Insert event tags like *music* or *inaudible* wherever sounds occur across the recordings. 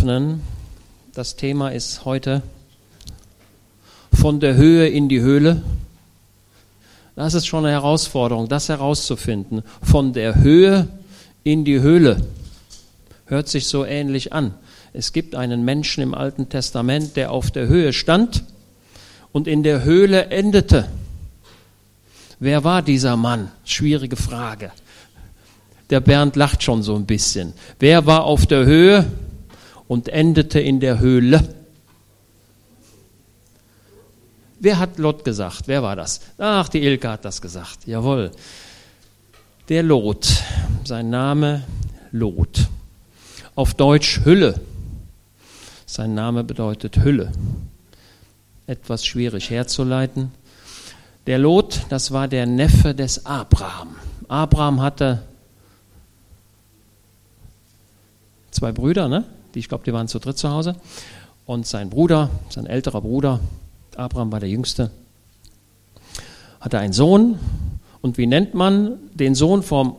öffnen. Das Thema ist heute von der Höhe in die Höhle. Das ist schon eine Herausforderung, das herauszufinden. Von der Höhe in die Höhle. Hört sich so ähnlich an. Es gibt einen Menschen im Alten Testament, der auf der Höhe stand und in der Höhle endete. Wer war dieser Mann? Schwierige Frage. Der Bernd lacht schon so ein bisschen. Wer war auf der Höhe und endete in der Höhle? Wer hat Lot gesagt? Wer war das? Ach, die Ilke hat das gesagt. Jawohl. Der Lot. Sein Name Lot. Auf Deutsch Hülle. Sein Name bedeutet Hülle. Etwas schwierig herzuleiten. Der Lot, das war der Neffe des Abraham. Abraham hatte zwei Brüder, ne? Die, ich glaube, die waren zu dritt zu Hause. Und sein Bruder, sein älterer Bruder, Abraham war der Jüngste, hatte einen Sohn. Und wie nennt man den Sohn vom,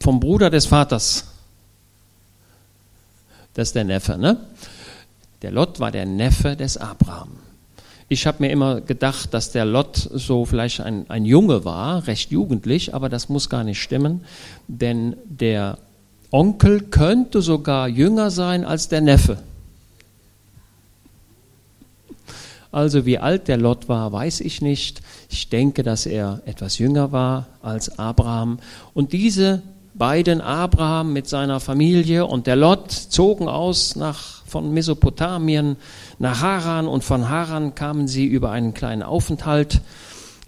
vom Bruder des Vaters? Das ist der Neffe, ne? Der Lot war der Neffe des Abraham. Ich habe mir immer gedacht, dass der Lot so vielleicht ein, ein Junge war, recht jugendlich, aber das muss gar nicht stimmen, denn der Onkel könnte sogar jünger sein als der Neffe. Also wie alt der Lot war, weiß ich nicht. Ich denke, dass er etwas jünger war als Abraham. Und diese beiden, Abraham mit seiner Familie und der Lot, zogen aus nach, von Mesopotamien nach Haran und von Haran kamen sie über einen kleinen Aufenthalt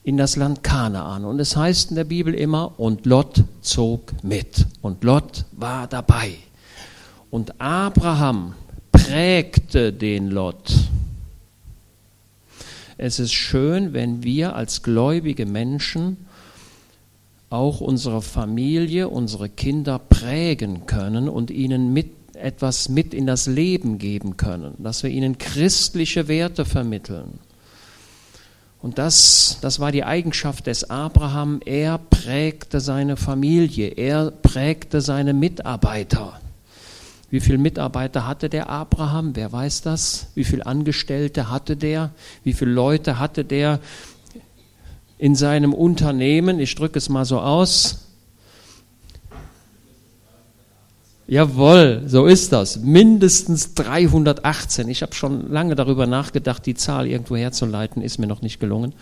in das Land Kanaan. Und es heißt in der Bibel immer, und Lot zog mit. Und Lot war dabei. Und Abraham prägte den Lot. Es ist schön, wenn wir als gläubige Menschen auch unsere Familie, unsere Kinder prägen können und ihnen mit etwas mit in das Leben geben können, dass wir ihnen christliche Werte vermitteln. Und das, das war die Eigenschaft des Abraham. Er prägte seine Familie, er prägte seine Mitarbeiter. Wie viele Mitarbeiter hatte der Abraham? Wer weiß das? Wie viele Angestellte hatte der? Wie viele Leute hatte der in seinem Unternehmen? Ich drücke es mal so aus. Jawohl, so ist das. Mindestens 318. Ich habe schon lange darüber nachgedacht, die Zahl irgendwo herzuleiten, ist mir noch nicht gelungen.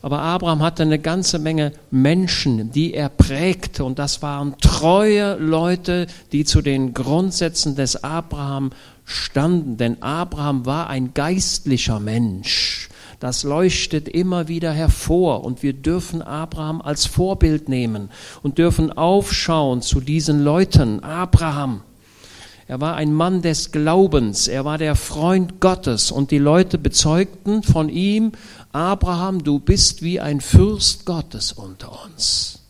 Aber Abraham hatte eine ganze Menge Menschen, die er prägte. Und das waren treue Leute, die zu den Grundsätzen des Abraham standen. Denn Abraham war ein geistlicher Mensch. Das leuchtet immer wieder hervor und wir dürfen Abraham als Vorbild nehmen und dürfen aufschauen zu diesen Leuten. Abraham, er war ein Mann des Glaubens, er war der Freund Gottes und die Leute bezeugten von ihm, Abraham, du bist wie ein Fürst Gottes unter uns.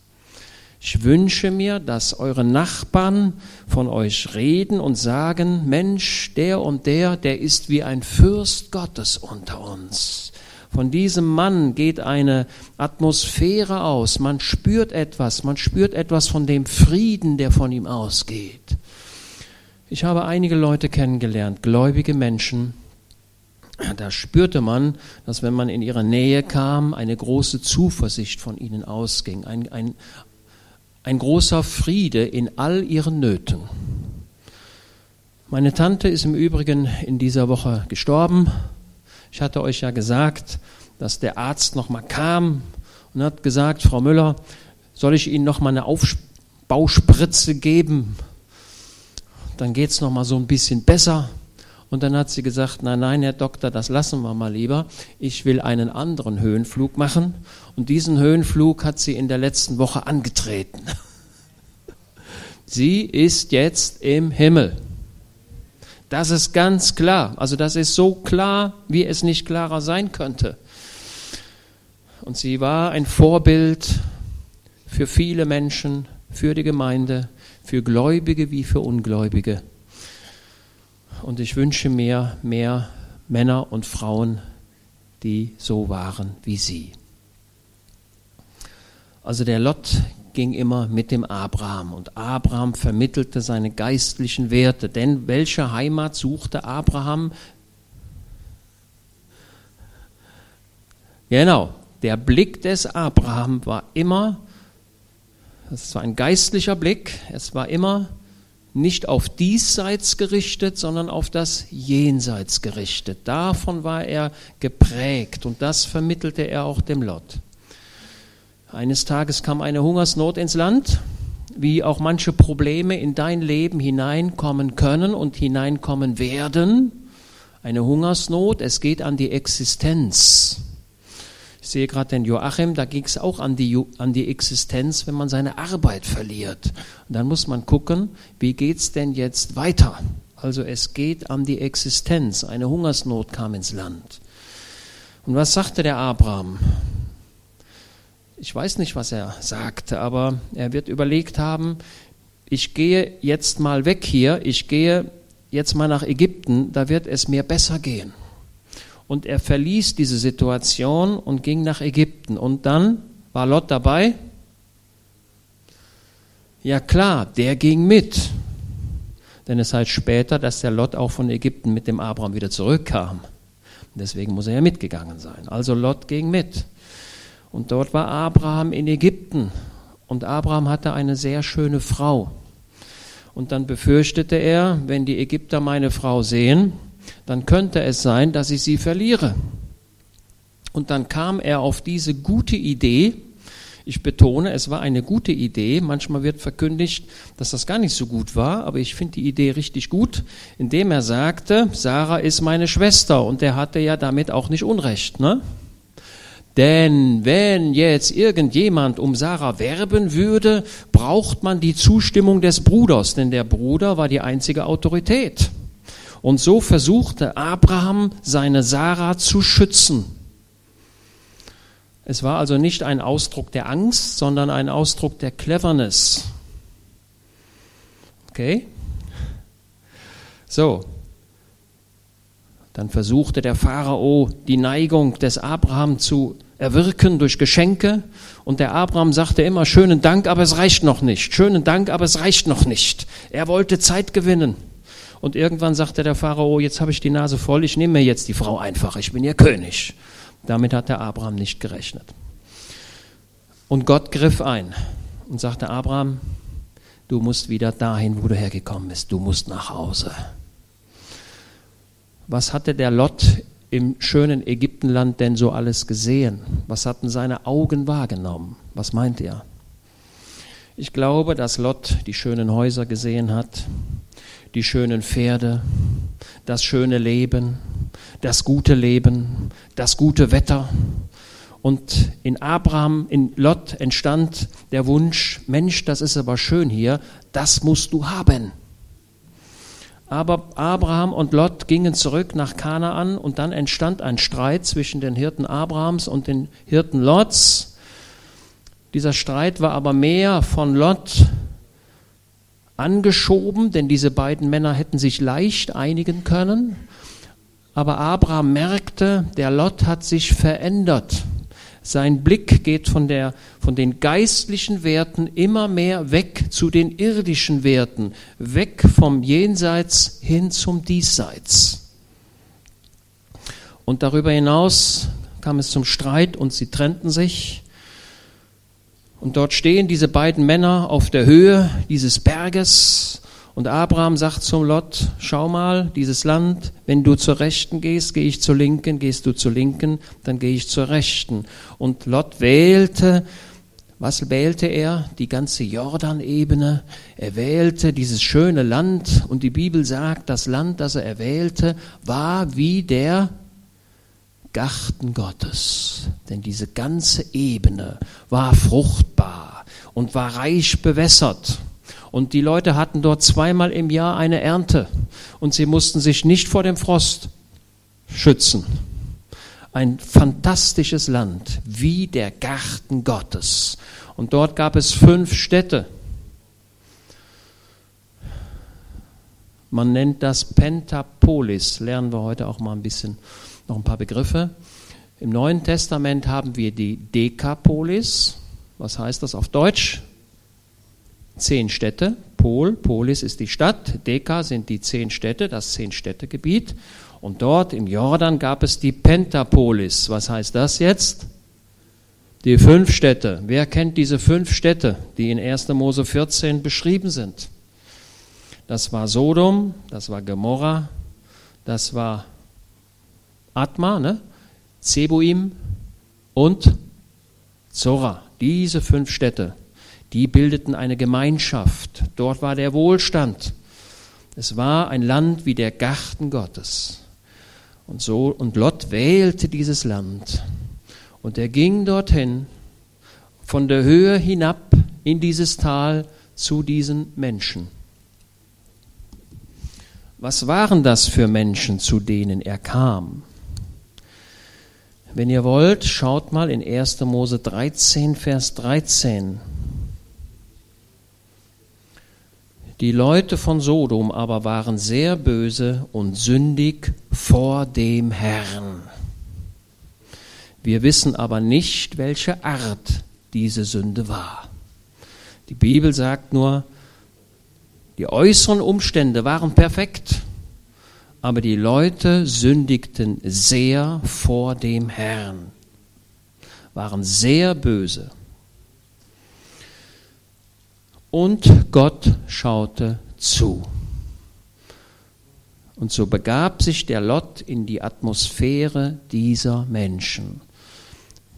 Ich wünsche mir, dass eure Nachbarn von euch reden und sagen, Mensch, der und der, der ist wie ein Fürst Gottes unter uns. Von diesem Mann geht eine Atmosphäre aus. Man spürt etwas. Man spürt etwas von dem Frieden, der von ihm ausgeht. Ich habe einige Leute kennengelernt, gläubige Menschen. Da spürte man, dass wenn man in ihre Nähe kam, eine große Zuversicht von ihnen ausging. Ein, ein, ein großer Friede in all ihren Nöten. Meine Tante ist im Übrigen in dieser Woche gestorben. Ich hatte euch ja gesagt, dass der Arzt nochmal kam und hat gesagt, Frau Müller, soll ich Ihnen nochmal eine Aufbauspritze geben? Dann geht es nochmal so ein bisschen besser. Und dann hat sie gesagt, nein, nein, Herr Doktor, das lassen wir mal lieber. Ich will einen anderen Höhenflug machen. Und diesen Höhenflug hat sie in der letzten Woche angetreten. *laughs* Sie ist jetzt im Himmel. Das ist ganz klar. Also das ist so klar, wie es nicht klarer sein könnte. Und sie war ein Vorbild für viele Menschen, für die Gemeinde, für Gläubige wie für Ungläubige. Und ich wünsche mir mehr Männer und Frauen, die so waren wie sie. Also der Lot ging immer mit dem Abraham und Abraham vermittelte seine geistlichen Werte. Denn welche Heimat suchte Abraham? Genau, der Blick des Abraham war immer, das war ein geistlicher Blick, es war immer nicht auf diesseits gerichtet, sondern auf das Jenseits gerichtet. Davon war er geprägt und das vermittelte er auch dem Lot. Eines Tages kam eine Hungersnot ins Land, wie auch manche Probleme in dein Leben hineinkommen können und hineinkommen werden. Eine Hungersnot, es geht an die Existenz. Ich sehe gerade den Joachim, da ging es auch an die, an die Existenz, wenn man seine Arbeit verliert. Und dann muss man gucken, wie geht es denn jetzt weiter? Also es geht an die Existenz. Eine Hungersnot kam ins Land. Und was sagte der Abraham? Ich weiß nicht, was er sagte, aber er wird überlegt haben, ich gehe jetzt mal weg hier, ich gehe jetzt mal nach Ägypten, da wird es mir besser gehen. Und er verließ diese Situation und ging nach Ägypten. Und dann war Lot dabei? Ja klar, der ging mit. Denn es heißt später, dass der Lot auch von Ägypten mit dem Abraham wieder zurückkam. Deswegen muss er ja mitgegangen sein. Also Lot ging mit. Und dort war Abraham in Ägypten. Und Abraham hatte eine sehr schöne Frau. Und dann befürchtete er, wenn die Ägypter meine Frau sehen, dann könnte es sein, dass ich sie verliere. Und dann kam er auf diese gute Idee, ich betone, es war eine gute Idee. Manchmal wird verkündigt, dass das gar nicht so gut war, aber ich finde die Idee richtig gut, indem er sagte, Sarah ist meine Schwester und er hatte ja damit auch nicht Unrecht. Ne? Denn wenn jetzt irgendjemand um Sarah werben würde, braucht man die Zustimmung des Bruders, denn der Bruder war die einzige Autorität. Und so versuchte Abraham seine Sarah zu schützen. Es war also nicht ein Ausdruck der Angst, sondern ein Ausdruck der Cleverness. Okay? So. Dann versuchte der Pharao die Neigung des Abraham zu erwirken durch Geschenke. Und der Abraham sagte immer, schönen Dank, aber es reicht noch nicht. Schönen Dank, aber es reicht noch nicht. Er wollte Zeit gewinnen. Und irgendwann sagte der Pharao, jetzt habe ich die Nase voll, ich nehme mir jetzt die Frau einfach, ich bin ihr König. Damit hat der Abraham nicht gerechnet. Und Gott griff ein und sagte, Abraham, du musst wieder dahin, wo du hergekommen bist, du musst nach Hause. Was hatte der Lot im schönen Ägyptenland denn so alles gesehen? Was hatten seine Augen wahrgenommen? Was meint ihr? Ich glaube, dass Lot die schönen Häuser gesehen hat, die schönen Pferde, das schöne Leben, das gute Leben, das gute Wetter. Und in Abraham, in Lot entstand der Wunsch, Mensch, das ist aber schön hier, das musst du haben. Aber Abraham und Lot gingen zurück nach Kanaan und dann entstand ein Streit zwischen den Hirten Abrahams und den Hirten Lots. Dieser Streit war aber mehr von Lot angeschoben, denn diese beiden Männer hätten sich leicht einigen können. Aber Abraham merkte, der Lot hat sich verändert. Sein Blick geht von, der, von den geistlichen Werten immer mehr weg zu den irdischen Werten, weg vom Jenseits hin zum Diesseits. Und darüber hinaus kam es zum Streit und sie trennten sich. Und dort stehen diese beiden Männer auf der Höhe dieses Berges. Und Abraham sagt zum Lot, schau mal, dieses Land, wenn du zur Rechten gehst, gehe ich zur Linken, gehst du zur Linken, dann gehe ich zur Rechten. Und Lot wählte, was wählte er? Die ganze Jordanebene. Er wählte dieses schöne Land. Und die Bibel sagt, das Land, das er erwählte, war wie der Garten Gottes. Denn diese ganze Ebene war fruchtbar und war reich bewässert. Und die Leute hatten dort zweimal im Jahr eine Ernte und sie mussten sich nicht vor dem Frost schützen. Ein fantastisches Land, wie der Garten Gottes. Und dort gab es fünf Städte. Man nennt das Pentapolis, lernen wir heute auch mal ein bisschen noch ein paar Begriffe. Im Neuen Testament haben wir die Dekapolis. Was heißt das auf Deutsch? Zehn Städte. Pol, Polis ist die Stadt, Deka sind die zehn Städte, das Zehn-Städte-Gebiet. Und dort im Jordan gab es die Pentapolis. Was heißt das jetzt? Die fünf Städte. Wer kennt diese fünf Städte, die in 1. Mose 14 beschrieben sind? Das war Sodom, das war Gomorra, das war Atma, ne? Zebuim und Zora. Diese fünf Städte, die bildeten eine Gemeinschaft. Dort war der Wohlstand. Es war ein Land wie der Garten Gottes. Und so und Lot wählte dieses Land. Und er ging dorthin, von der Höhe hinab in dieses Tal zu diesen Menschen. Was waren das für Menschen, zu denen er kam? Wenn ihr wollt, schaut mal in 1. Mose 13, Vers 13. Die Leute von Sodom aber waren sehr böse und sündig vor dem Herrn. Wir wissen aber nicht, welche Art diese Sünde war. Die Bibel sagt nur, die äußeren Umstände waren perfekt, aber die Leute sündigten sehr vor dem Herrn, waren sehr böse. Und Gott schaute zu. Und so begab sich der Lot in die Atmosphäre dieser Menschen.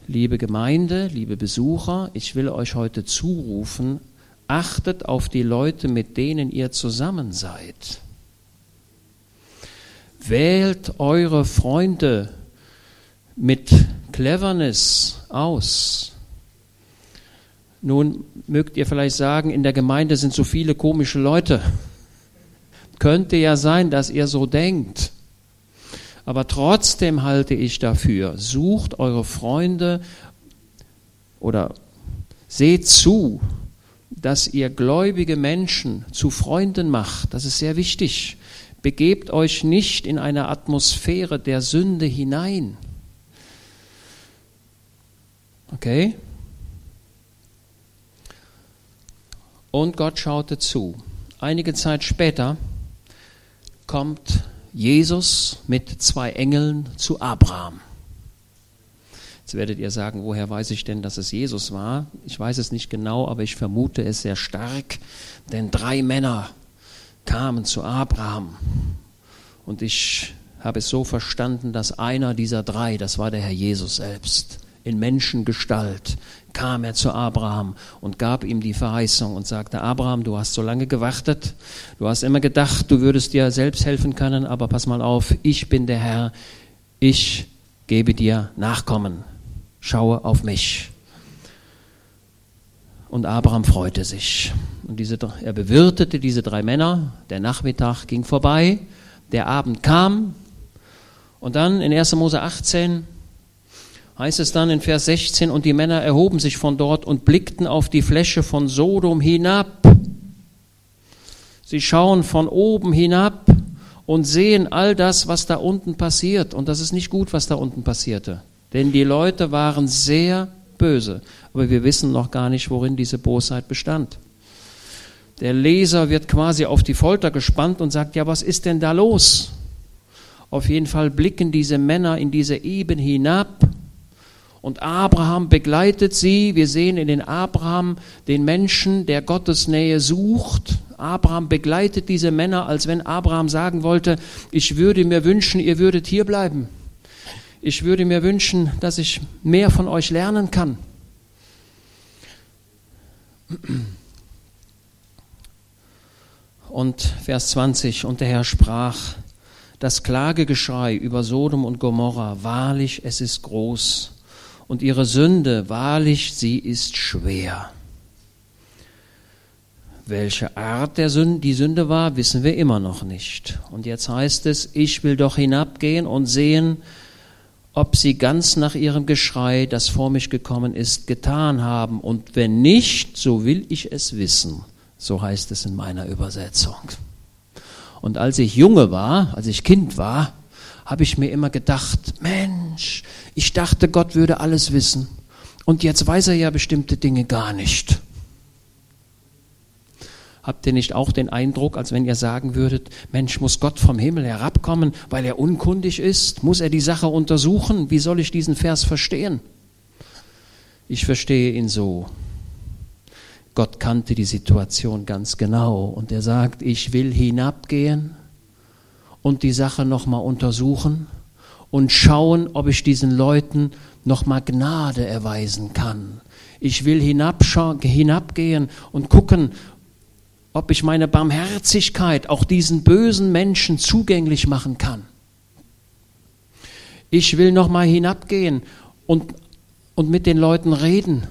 Liebe Gemeinde, liebe Besucher, ich will euch heute zurufen, achtet auf die Leute, mit denen ihr zusammen seid. Wählt eure Freunde mit Cleverness aus. Nun mögt ihr vielleicht sagen, in der Gemeinde sind so viele komische Leute. Könnte ja sein, dass ihr so denkt. Aber trotzdem halte ich dafür, sucht eure Freunde oder seht zu, dass ihr gläubige Menschen zu Freunden macht. Das ist sehr wichtig. Begebt euch nicht in eine Atmosphäre der Sünde hinein. Okay? Und Gott schaute zu. Einige Zeit später kommt Jesus mit zwei Engeln zu Abraham. Jetzt werdet ihr sagen, woher weiß ich denn, dass es Jesus war? Ich weiß es nicht genau, aber ich vermute es sehr stark, denn drei Männer kamen zu Abraham. Und ich habe es so verstanden, dass einer dieser drei, das war der Herr Jesus selbst, in Menschengestalt kam er zu Abraham und gab ihm die Verheißung und sagte, Abraham, du hast so lange gewartet, du hast immer gedacht, du würdest dir selbst helfen können, aber pass mal auf, ich bin der Herr, ich gebe dir Nachkommen, schaue auf mich. Und Abraham freute sich. Und diese, er bewirtete diese drei Männer, der Nachmittag ging vorbei, der Abend kam, und dann in 1. Mose 18 heißt es dann in Vers 16, und die Männer erhoben sich von dort und blickten auf die Fläche von Sodom hinab. Sie schauen von oben hinab und sehen all das, was da unten passiert. Und das ist nicht gut, was da unten passierte. Denn die Leute waren sehr böse. Aber wir wissen noch gar nicht, worin diese Bosheit bestand. Der Leser wird quasi auf die Folter gespannt und sagt, ja, was ist denn da los? Auf jeden Fall blicken diese Männer in diese Eben hinab und Abraham begleitet sie. Wir sehen in den Abraham den Menschen, der Gottes Nähe sucht. Abraham begleitet diese Männer, als wenn Abraham sagen wollte, ich würde mir wünschen, ihr würdet hier bleiben. Ich würde mir wünschen, dass ich mehr von euch lernen kann. Und Vers 20, und der Herr sprach, das Klagegeschrei über Sodom und Gomorra, wahrlich, es ist groß und ihre Sünde, wahrlich, sie ist schwer. Welche Art der Sünde, die Sünde war, wissen wir immer noch nicht. Und jetzt heißt es, ich will doch hinabgehen und sehen, ob sie ganz nach ihrem Geschrei, das vor mich gekommen ist, getan haben. Und wenn nicht, so will ich es wissen. So heißt es in meiner Übersetzung. Und als ich Junge war, als ich Kind war, habe ich mir immer gedacht, Mensch, ich dachte, Gott würde alles wissen. Und jetzt weiß er ja bestimmte Dinge gar nicht. Habt ihr nicht auch den Eindruck, als wenn ihr sagen würdet, Mensch, muss Gott vom Himmel herabkommen, weil er unkundig ist? Muss er die Sache untersuchen? Wie soll ich diesen Vers verstehen? Ich verstehe ihn so. Gott kannte die Situation ganz genau und er sagt, ich will hinabgehen und die Sache nochmal untersuchen und schauen, ob ich diesen Leuten nochmal Gnade erweisen kann. Ich will hinabgehen und gucken, ob ich meine Barmherzigkeit auch diesen bösen Menschen zugänglich machen kann. Ich will nochmal hinabgehen und, und mit den Leuten reden.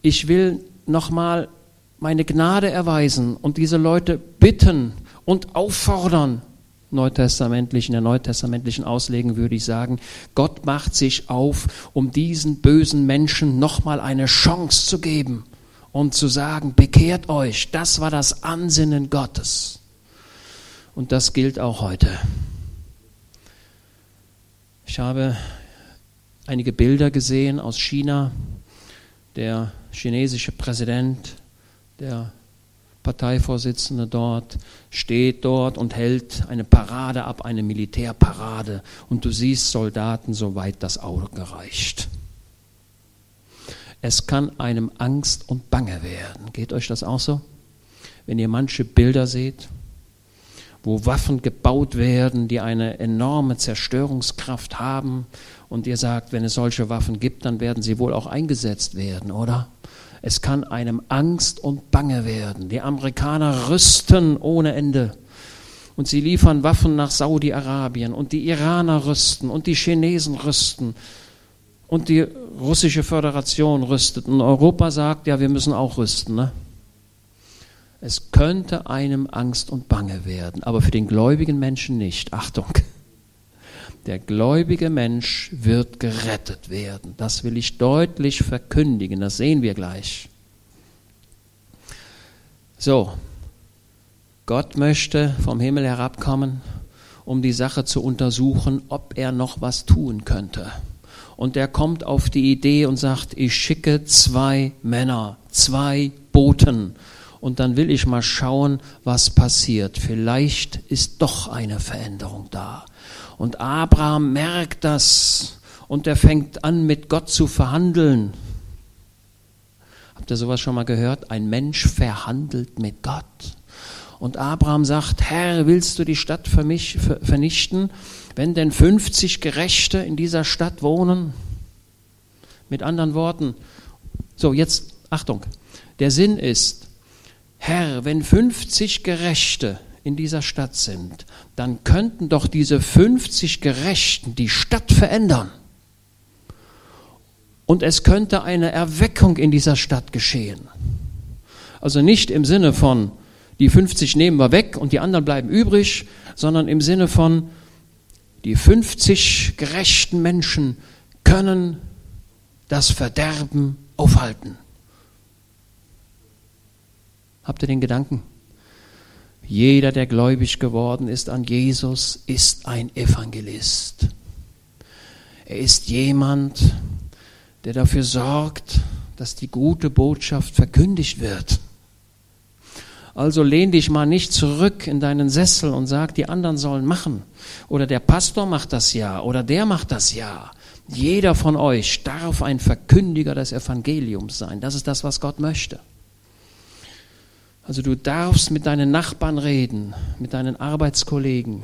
Ich will nochmal meine Gnade erweisen und diese Leute bitten und auffordern. Neutestamentlich, in der neutestamentlichen Auslegung würde ich sagen, Gott macht sich auf, um diesen bösen Menschen nochmal eine Chance zu geben und zu sagen, bekehrt euch, das war das Ansinnen Gottes. Und das gilt auch heute. Ich habe einige Bilder gesehen aus China. Der chinesische Präsident, der Parteivorsitzende dort, steht dort und hält eine Parade ab, eine Militärparade. Und du siehst Soldaten, soweit das Auge reicht. Es kann einem Angst und Bange werden. Geht euch das auch so? Wenn ihr manche Bilder seht, wo Waffen gebaut werden, die eine enorme Zerstörungskraft haben, und ihr sagt, wenn es solche Waffen gibt, dann werden sie wohl auch eingesetzt werden, oder? Es kann einem Angst und Bange werden. Die Amerikaner rüsten ohne Ende. Und sie liefern Waffen nach Saudi-Arabien und die Iraner rüsten und die Chinesen rüsten und die russische Föderation rüstet und Europa sagt, ja, wir müssen auch rüsten. Ne? Es könnte einem Angst und Bange werden, aber für den gläubigen Menschen nicht. Achtung, der gläubige Mensch wird gerettet werden. Das will ich deutlich verkündigen, das sehen wir gleich. So, Gott möchte vom Himmel herabkommen, um die Sache zu untersuchen, ob er noch was tun könnte und der kommt auf die Idee und sagt, ich schicke zwei Männer, zwei Boten und dann will ich mal schauen, was passiert. Vielleicht ist doch eine Veränderung da. Und Abraham merkt das und er fängt an, mit Gott zu verhandeln. Habt ihr sowas schon mal gehört? Ein Mensch verhandelt mit Gott. Und Abraham sagt, Herr, willst du die Stadt für mich vernichten? Wenn denn 50 Gerechte in dieser Stadt wohnen? Mit anderen Worten, so jetzt Achtung, der Sinn ist, Herr, wenn 50 Gerechte in dieser Stadt sind, dann könnten doch diese 50 Gerechten die Stadt verändern. Und es könnte eine Erweckung in dieser Stadt geschehen. Also nicht im Sinne von, die 50 nehmen wir weg und die anderen bleiben übrig, sondern im Sinne von, die 50 gerechten Menschen können das Verderben aufhalten. Habt ihr den Gedanken? Jeder, der gläubig geworden ist an Jesus, ist ein Evangelist. Er ist jemand, der dafür sorgt, dass die gute Botschaft verkündigt wird. Also lehn dich mal nicht zurück in deinen Sessel und sag, die anderen sollen machen. Oder der Pastor macht das ja. Oder der macht das ja. Jeder von euch darf ein Verkündiger des Evangeliums sein. Das ist das, was Gott möchte. Also du darfst mit deinen Nachbarn reden, mit deinen Arbeitskollegen.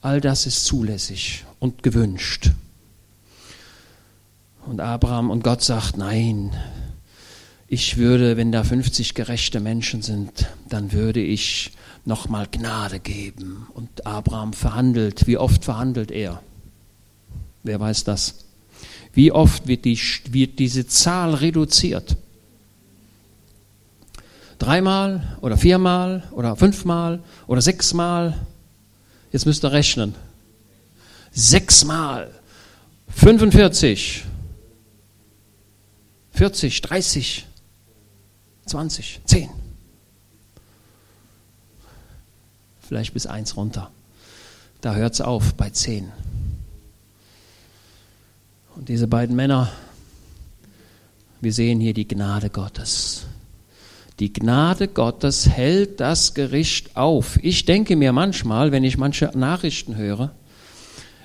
All das ist zulässig und gewünscht. Und Abraham und Gott sagt, nein, ich würde, wenn da 50 gerechte Menschen sind, dann würde ich nochmal Gnade geben. Und Abraham verhandelt. Wie oft verhandelt er? Wer weiß das? Wie oft wird, die, wird diese Zahl reduziert? Dreimal oder viermal oder fünfmal oder sechsmal? Jetzt müsst ihr rechnen. Sechsmal. 45. 40, 30. 20, 10. Vielleicht bis 1 runter. Da hört es auf bei 10. Und diese beiden Männer, wir sehen hier die Gnade Gottes. Die Gnade Gottes hält das Gericht auf. Ich denke mir manchmal, wenn ich manche Nachrichten höre,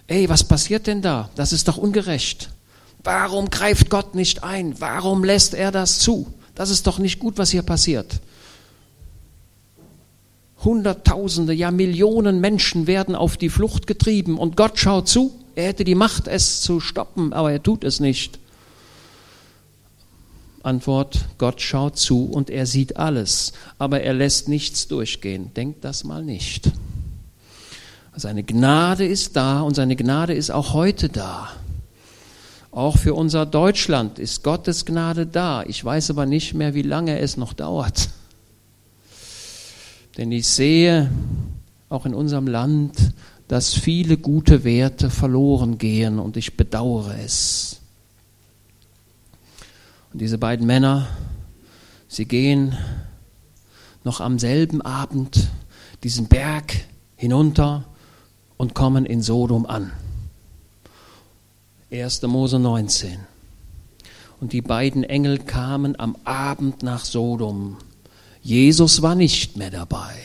ey, was passiert denn da? Das ist doch ungerecht. Warum greift Gott nicht ein? Warum lässt er das zu? Das ist doch nicht gut, was hier passiert. Hunderttausende, ja Millionen Menschen werden auf die Flucht getrieben und Gott schaut zu. Er hätte die Macht, es zu stoppen, aber er tut es nicht. Antwort, Gott schaut zu und er sieht alles, aber er lässt nichts durchgehen. Denkt das mal nicht. Seine Gnade ist da und seine Gnade ist auch heute da. Auch für unser Deutschland ist Gottes Gnade da. Ich weiß aber nicht mehr, wie lange es noch dauert. Denn ich sehe auch in unserem Land, dass viele gute Werte verloren gehen und ich bedauere es. Und diese beiden Männer, sie gehen noch am selben Abend diesen Berg hinunter und kommen in Sodom an. 1. Mose 19. Und die beiden Engel kamen am Abend nach Sodom. Jesus war nicht mehr dabei.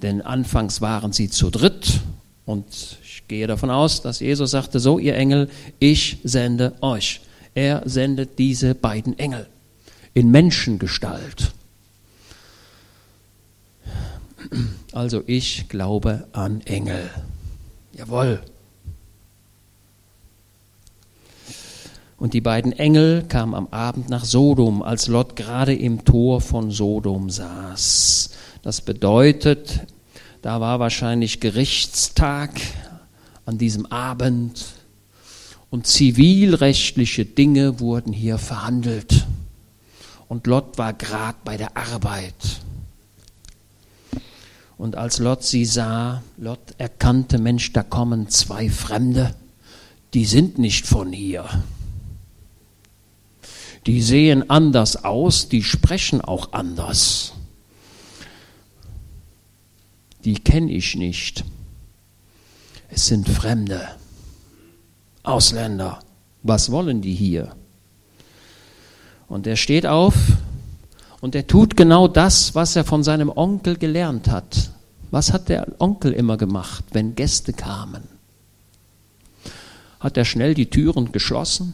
Denn anfangs waren sie zu dritt und ich gehe davon aus, dass Jesus sagte, so ihr Engel, ich sende euch. Er sendet diese beiden Engel in Menschengestalt. Also ich glaube an Engel. Jawohl. Und die beiden Engel kamen am Abend nach Sodom, als Lot gerade im Tor von Sodom saß. Das bedeutet, da war wahrscheinlich Gerichtstag an diesem Abend und zivilrechtliche Dinge wurden hier verhandelt. Und Lot war gerade bei der Arbeit. Und als Lot sie sah, Lot erkannte, Mensch, da kommen zwei Fremde, die sind nicht von hier die sehen anders aus, die sprechen auch anders. Die kenne ich nicht. Es sind Fremde, Ausländer. Was wollen die hier? Und er steht auf und er tut genau das, was er von seinem Onkel gelernt hat. Was hat der Onkel immer gemacht, wenn Gäste kamen? Hat er schnell die Türen geschlossen?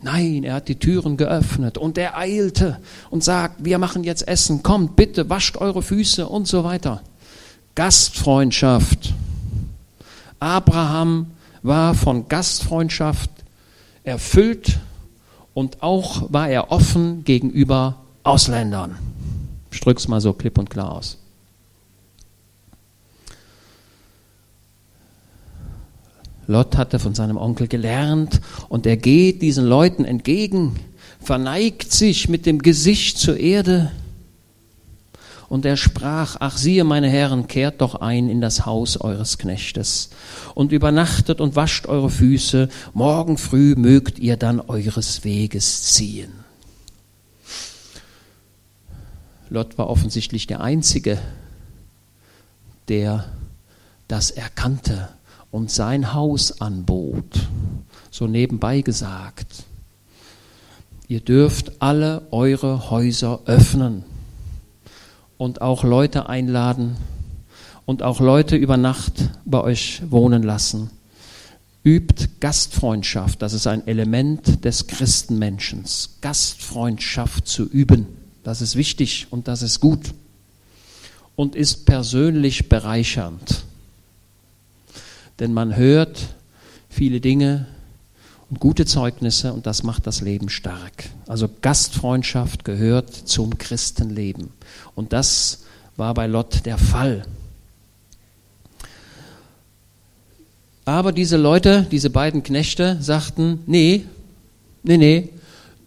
Nein, er hat die Türen geöffnet und er eilte und sagt, wir machen jetzt Essen, kommt bitte, wascht eure Füße und so weiter. Gastfreundschaft. Abraham war von Gastfreundschaft erfüllt und auch war er offen gegenüber Ausländern. Ich drück's mal so klipp und klar aus. Lot hatte von seinem Onkel gelernt und er geht diesen Leuten entgegen, verneigt sich mit dem Gesicht zur Erde und er sprach, ach siehe meine Herren, kehrt doch ein in das Haus eures Knechtes und übernachtet und wascht eure Füße, morgen früh mögt ihr dann eures Weges ziehen. Lot war offensichtlich der Einzige, der das erkannte und sein Haus anbot. So nebenbei gesagt. Ihr dürft alle eure Häuser öffnen und auch Leute einladen und auch Leute über Nacht bei euch wohnen lassen. Übt Gastfreundschaft, das ist ein Element des Christenmenschens. Gastfreundschaft zu üben, das ist wichtig und das ist gut und ist persönlich bereichernd denn man hört viele Dinge gute Zeugnisse und das macht das Leben stark. Also Gastfreundschaft gehört zum Christenleben und das war bei Lot der Fall. Aber diese Leute, diese beiden Knechte sagten, nee, nee, nee,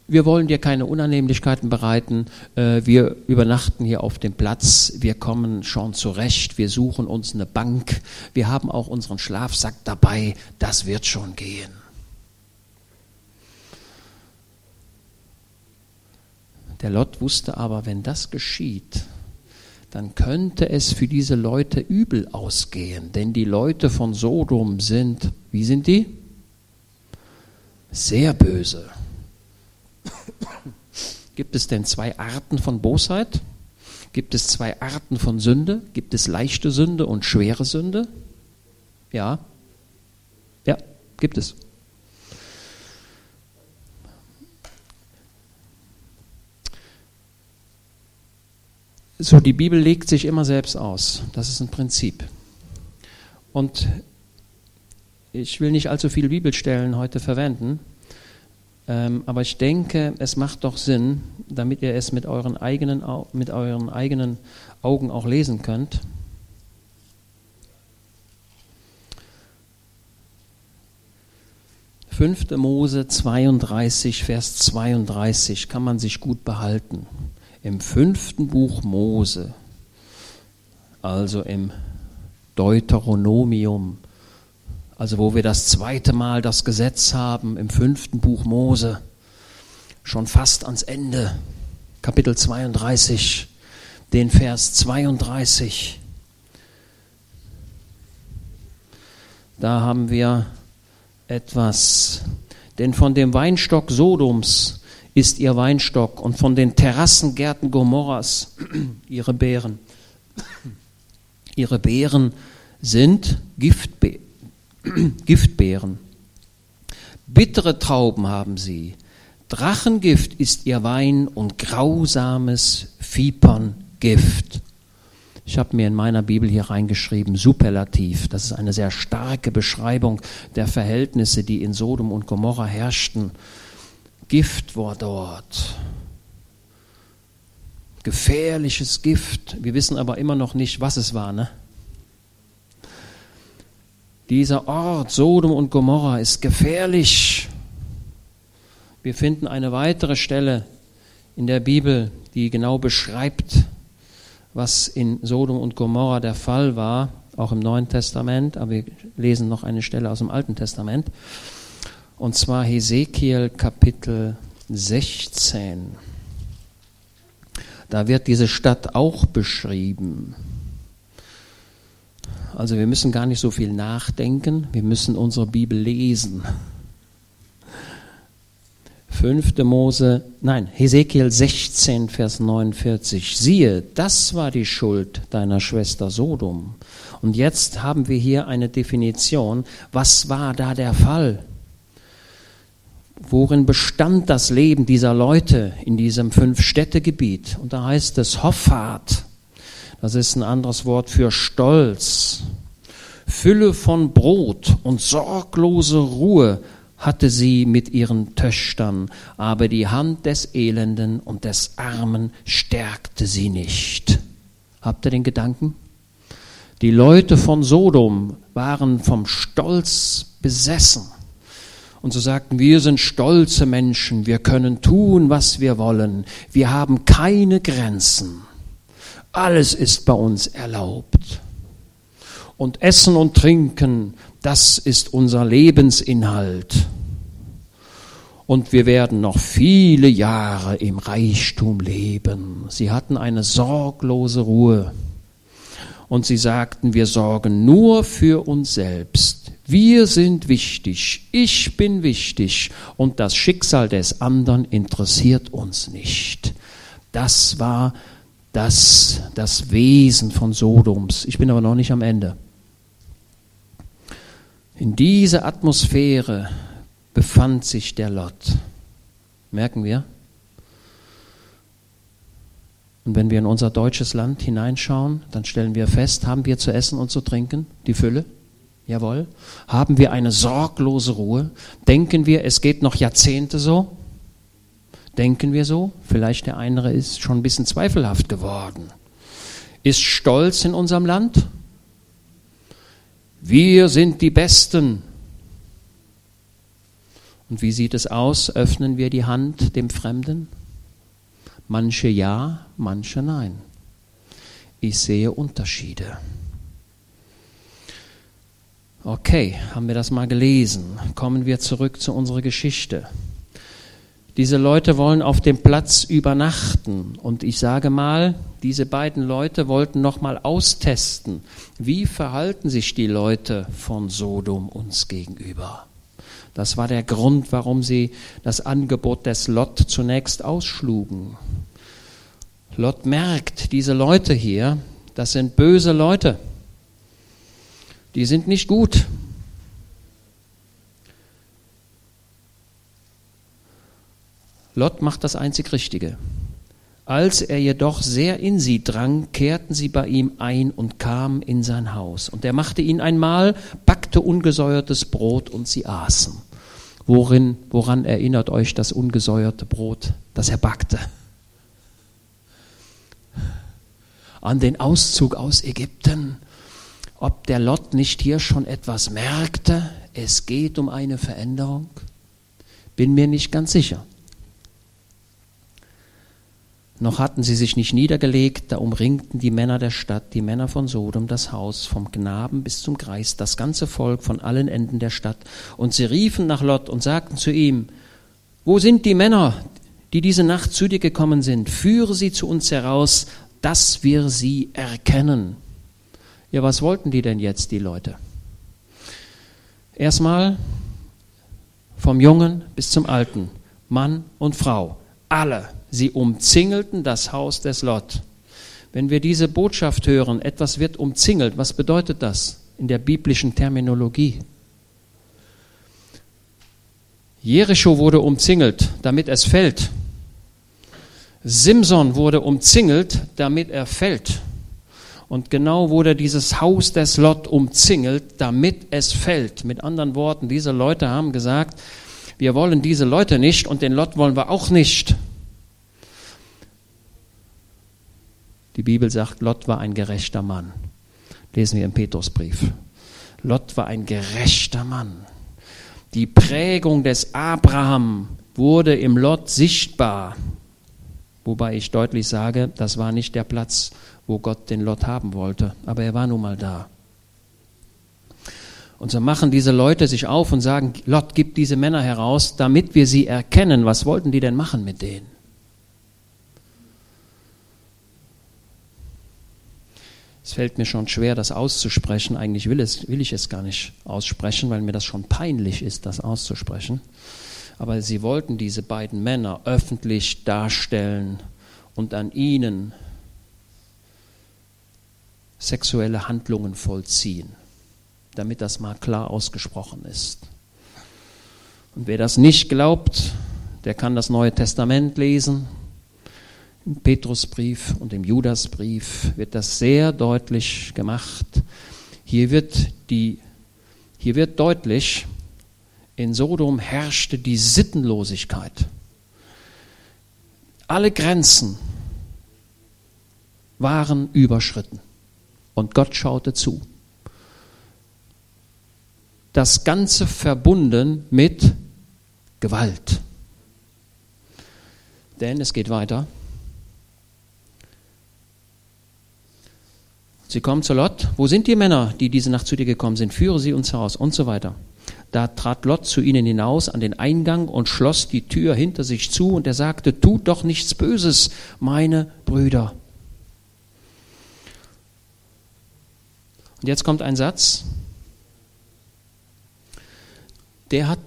wir wollen dir keine Unannehmlichkeiten bereiten, äh, wir übernachten hier auf dem Platz, wir kommen schon zurecht, wir suchen uns eine Bank, wir haben auch unseren Schlafsack dabei, das wird schon gehen. Der Lot wusste aber, wenn das geschieht, dann könnte es für diese Leute übel ausgehen, denn die Leute von Sodom sind, wie sind die? Sehr böse. Gibt es denn zwei Arten von Bosheit? Gibt es zwei Arten von Sünde? Gibt es leichte Sünde und schwere Sünde? Ja. Ja, gibt es. So, die Bibel legt sich immer selbst aus. Das ist ein Prinzip. Und ich will nicht allzu viele Bibelstellen heute verwenden, ähm, aber ich denke, es macht doch Sinn, damit ihr es mit euren eigenen, mit euren eigenen Augen auch lesen könnt. Fünfte Mose 32, Vers 32 kann man sich gut behalten. Im fünften Buch Mose, also im Deuteronomium, also wo wir das zweite Mal das Gesetz haben im fünften Buch Mose, schon fast ans Ende, Kapitel 32, den Vers 32. Da haben wir etwas, denn von dem Weinstock Sodoms ist ihr Weinstock und von den Terrassengärten Gomorras *clears throat* ihre Beeren. *clears throat* Ihre Beeren sind Giftbeeren *clears throat* Giftbeeren. Bittere Trauben haben sie. Drachengift ist ihr Wein und grausames Viperngift. Ich habe mir in meiner Bibel hier reingeschrieben, Superlativ. Das ist eine sehr starke Beschreibung der Verhältnisse, die in Sodom und Gomorra herrschten. Gift war dort. Gefährliches Gift. Wir wissen aber immer noch nicht, was es war. Ne? Dieser Ort Sodom und Gomorra ist gefährlich. Wir finden eine weitere Stelle in der Bibel, die genau beschreibt, was in Sodom und Gomorra der Fall war, auch im Neuen Testament, aber wir lesen noch eine Stelle aus dem Alten Testament, und zwar Hesekiel Kapitel 16. Da wird diese Stadt auch beschrieben. Also wir müssen gar nicht so viel nachdenken, wir müssen unsere Bibel lesen. 5. Mose, nein, Hesekiel 16, Vers 49. Siehe, das war die Schuld deiner Schwester Sodom. Und jetzt haben wir hier eine Definition. Was war da der Fall? Worin bestand das Leben dieser Leute in diesem Fünf-Städte-Gebiet? Und da heißt es Hoffart. Das ist ein anderes Wort für Stolz. Fülle von Brot und sorglose Ruhe hatte sie mit ihren Töchtern, aber die Hand des Elenden und des Armen stärkte sie nicht. Habt ihr den Gedanken? Die Leute von Sodom waren vom Stolz besessen. Und so sagten, wir sind stolze Menschen, wir können tun, was wir wollen, wir haben keine Grenzen. Alles ist bei uns erlaubt. Und Essen und Trinken, das ist unser Lebensinhalt. Und wir werden noch viele Jahre im Reichtum leben. Sie hatten eine sorglose Ruhe. Und sie sagten, wir sorgen nur für uns selbst. Wir sind wichtig, ich bin wichtig und das Schicksal des anderen interessiert uns nicht. Das war das, das Wesen von Sodoms. Ich bin aber noch nicht am Ende. In dieser Atmosphäre befand sich der Lot. Merken wir? Und wenn wir in unser deutsches Land hineinschauen, dann stellen wir fest, haben wir zu essen und zu trinken, die Fülle? Jawohl. Haben wir eine sorglose Ruhe? Denken wir, es geht noch Jahrzehnte so? Denken wir so? Vielleicht der eine ist schon ein bisschen zweifelhaft geworden. Ist Stolz in unserem Land? Wir sind die Besten. Und wie sieht es aus? Öffnen wir die Hand dem Fremden? Manche ja, manche nein. Ich sehe Unterschiede. Okay, haben wir das mal gelesen. Kommen wir zurück zu unserer Geschichte. Diese Leute wollen auf dem Platz übernachten. Und ich sage mal, diese beiden Leute wollten noch mal austesten, wie verhalten sich die Leute von Sodom uns gegenüber. Das war der Grund, warum sie das Angebot des Lot zunächst ausschlugen. Lot merkt, diese Leute hier, das sind böse Leute. Die sind nicht gut. Lot macht das einzig Richtige. Als er jedoch sehr in sie drang, kehrten sie bei ihm ein und kamen in sein Haus. Und er machte ihnen einmal, backte ungesäuertes Brot und sie aßen. Worin, woran erinnert euch das ungesäuerte Brot, das er backte? An den Auszug aus Ägypten. Ob der Lot nicht hier schon etwas merkte, es geht um eine Veränderung? Bin mir nicht ganz sicher. Noch hatten sie sich nicht niedergelegt, da umringten die Männer der Stadt, die Männer von Sodom, das Haus, vom Knaben bis zum Greis, das ganze Volk von allen Enden der Stadt. Und sie riefen nach Lot und sagten zu ihm, wo sind die Männer, die diese Nacht zu dir gekommen sind? Führe sie zu uns heraus, dass wir sie erkennen. Ja, was wollten die denn jetzt, die Leute? Erstmal vom Jungen bis zum Alten, Mann und Frau, alle Sie umzingelten das Haus des Lot. Wenn wir diese Botschaft hören, etwas wird umzingelt, was bedeutet das in der biblischen Terminologie? Jericho wurde umzingelt, damit es fällt. Simson wurde umzingelt, damit er fällt. Und genau wurde dieses Haus des Lot umzingelt, damit es fällt. Mit anderen Worten, diese Leute haben gesagt, wir wollen diese Leute nicht und den Lot wollen wir auch nicht. Die Bibel sagt, Lot war ein gerechter Mann. Lesen wir im Petrusbrief. Lot war ein gerechter Mann. Die Prägung des Abraham wurde im Lot sichtbar. Wobei ich deutlich sage, das war nicht der Platz, wo Gott den Lot haben wollte, aber er war nun mal da. Und so machen diese Leute sich auf und sagen, Lot, gib diese Männer heraus, damit wir sie erkennen. Was wollten die denn machen mit denen? Es fällt mir schon schwer, das auszusprechen. Eigentlich will, es, will ich es gar nicht aussprechen, weil mir das schon peinlich ist, das auszusprechen. Aber sie wollten diese beiden Männer öffentlich darstellen und an ihnen sexuelle Handlungen vollziehen, damit das mal klar ausgesprochen ist. Und wer das nicht glaubt, der kann das Neue Testament lesen im Petrusbrief und im Judasbrief wird das sehr deutlich gemacht. Hier wird, die, hier wird deutlich, in Sodom herrschte die Sittenlosigkeit. Alle Grenzen waren überschritten und Gott schaute zu. Das Ganze verbunden mit Gewalt. Denn es geht weiter. Sie kommen zu Lot. Wo sind die Männer, die diese Nacht zu dir gekommen sind? Führe sie uns heraus und so weiter. Da trat Lot zu ihnen hinaus an den Eingang und schloss die Tür hinter sich zu und er sagte, tut doch nichts Böses, meine Brüder. Und jetzt kommt ein Satz, der hat,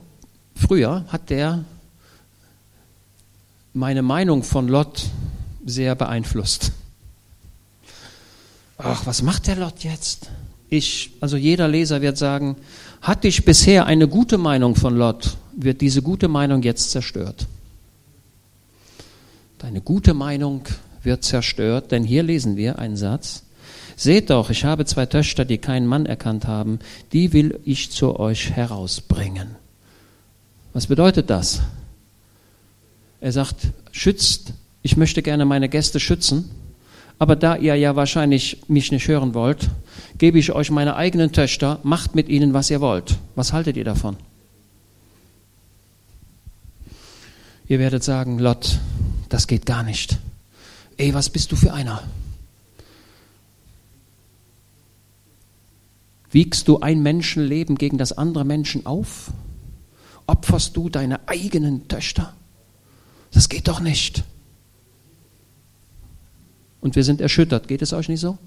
früher hat der meine Meinung von Lot sehr beeinflusst ach, was macht der Lot jetzt? Ich, also jeder Leser wird sagen, hatte ich bisher eine gute Meinung von Lot, wird diese gute Meinung jetzt zerstört. Deine gute Meinung wird zerstört, denn hier lesen wir einen Satz. Seht doch, ich habe zwei Töchter, die keinen Mann erkannt haben, die will ich zu euch herausbringen. Was bedeutet das? Er sagt, schützt, ich möchte gerne meine Gäste schützen, aber da ihr ja wahrscheinlich mich nicht hören wollt, gebe ich euch meine eigenen Töchter, macht mit ihnen, was ihr wollt. Was haltet ihr davon? Ihr werdet sagen, Lot, das geht gar nicht. Ey, was bist du für einer? Wiegst du ein Menschenleben gegen das andere Menschen auf? Opferst du deine eigenen Töchter? Das geht doch nicht und wir sind erschüttert. Geht es euch nicht so?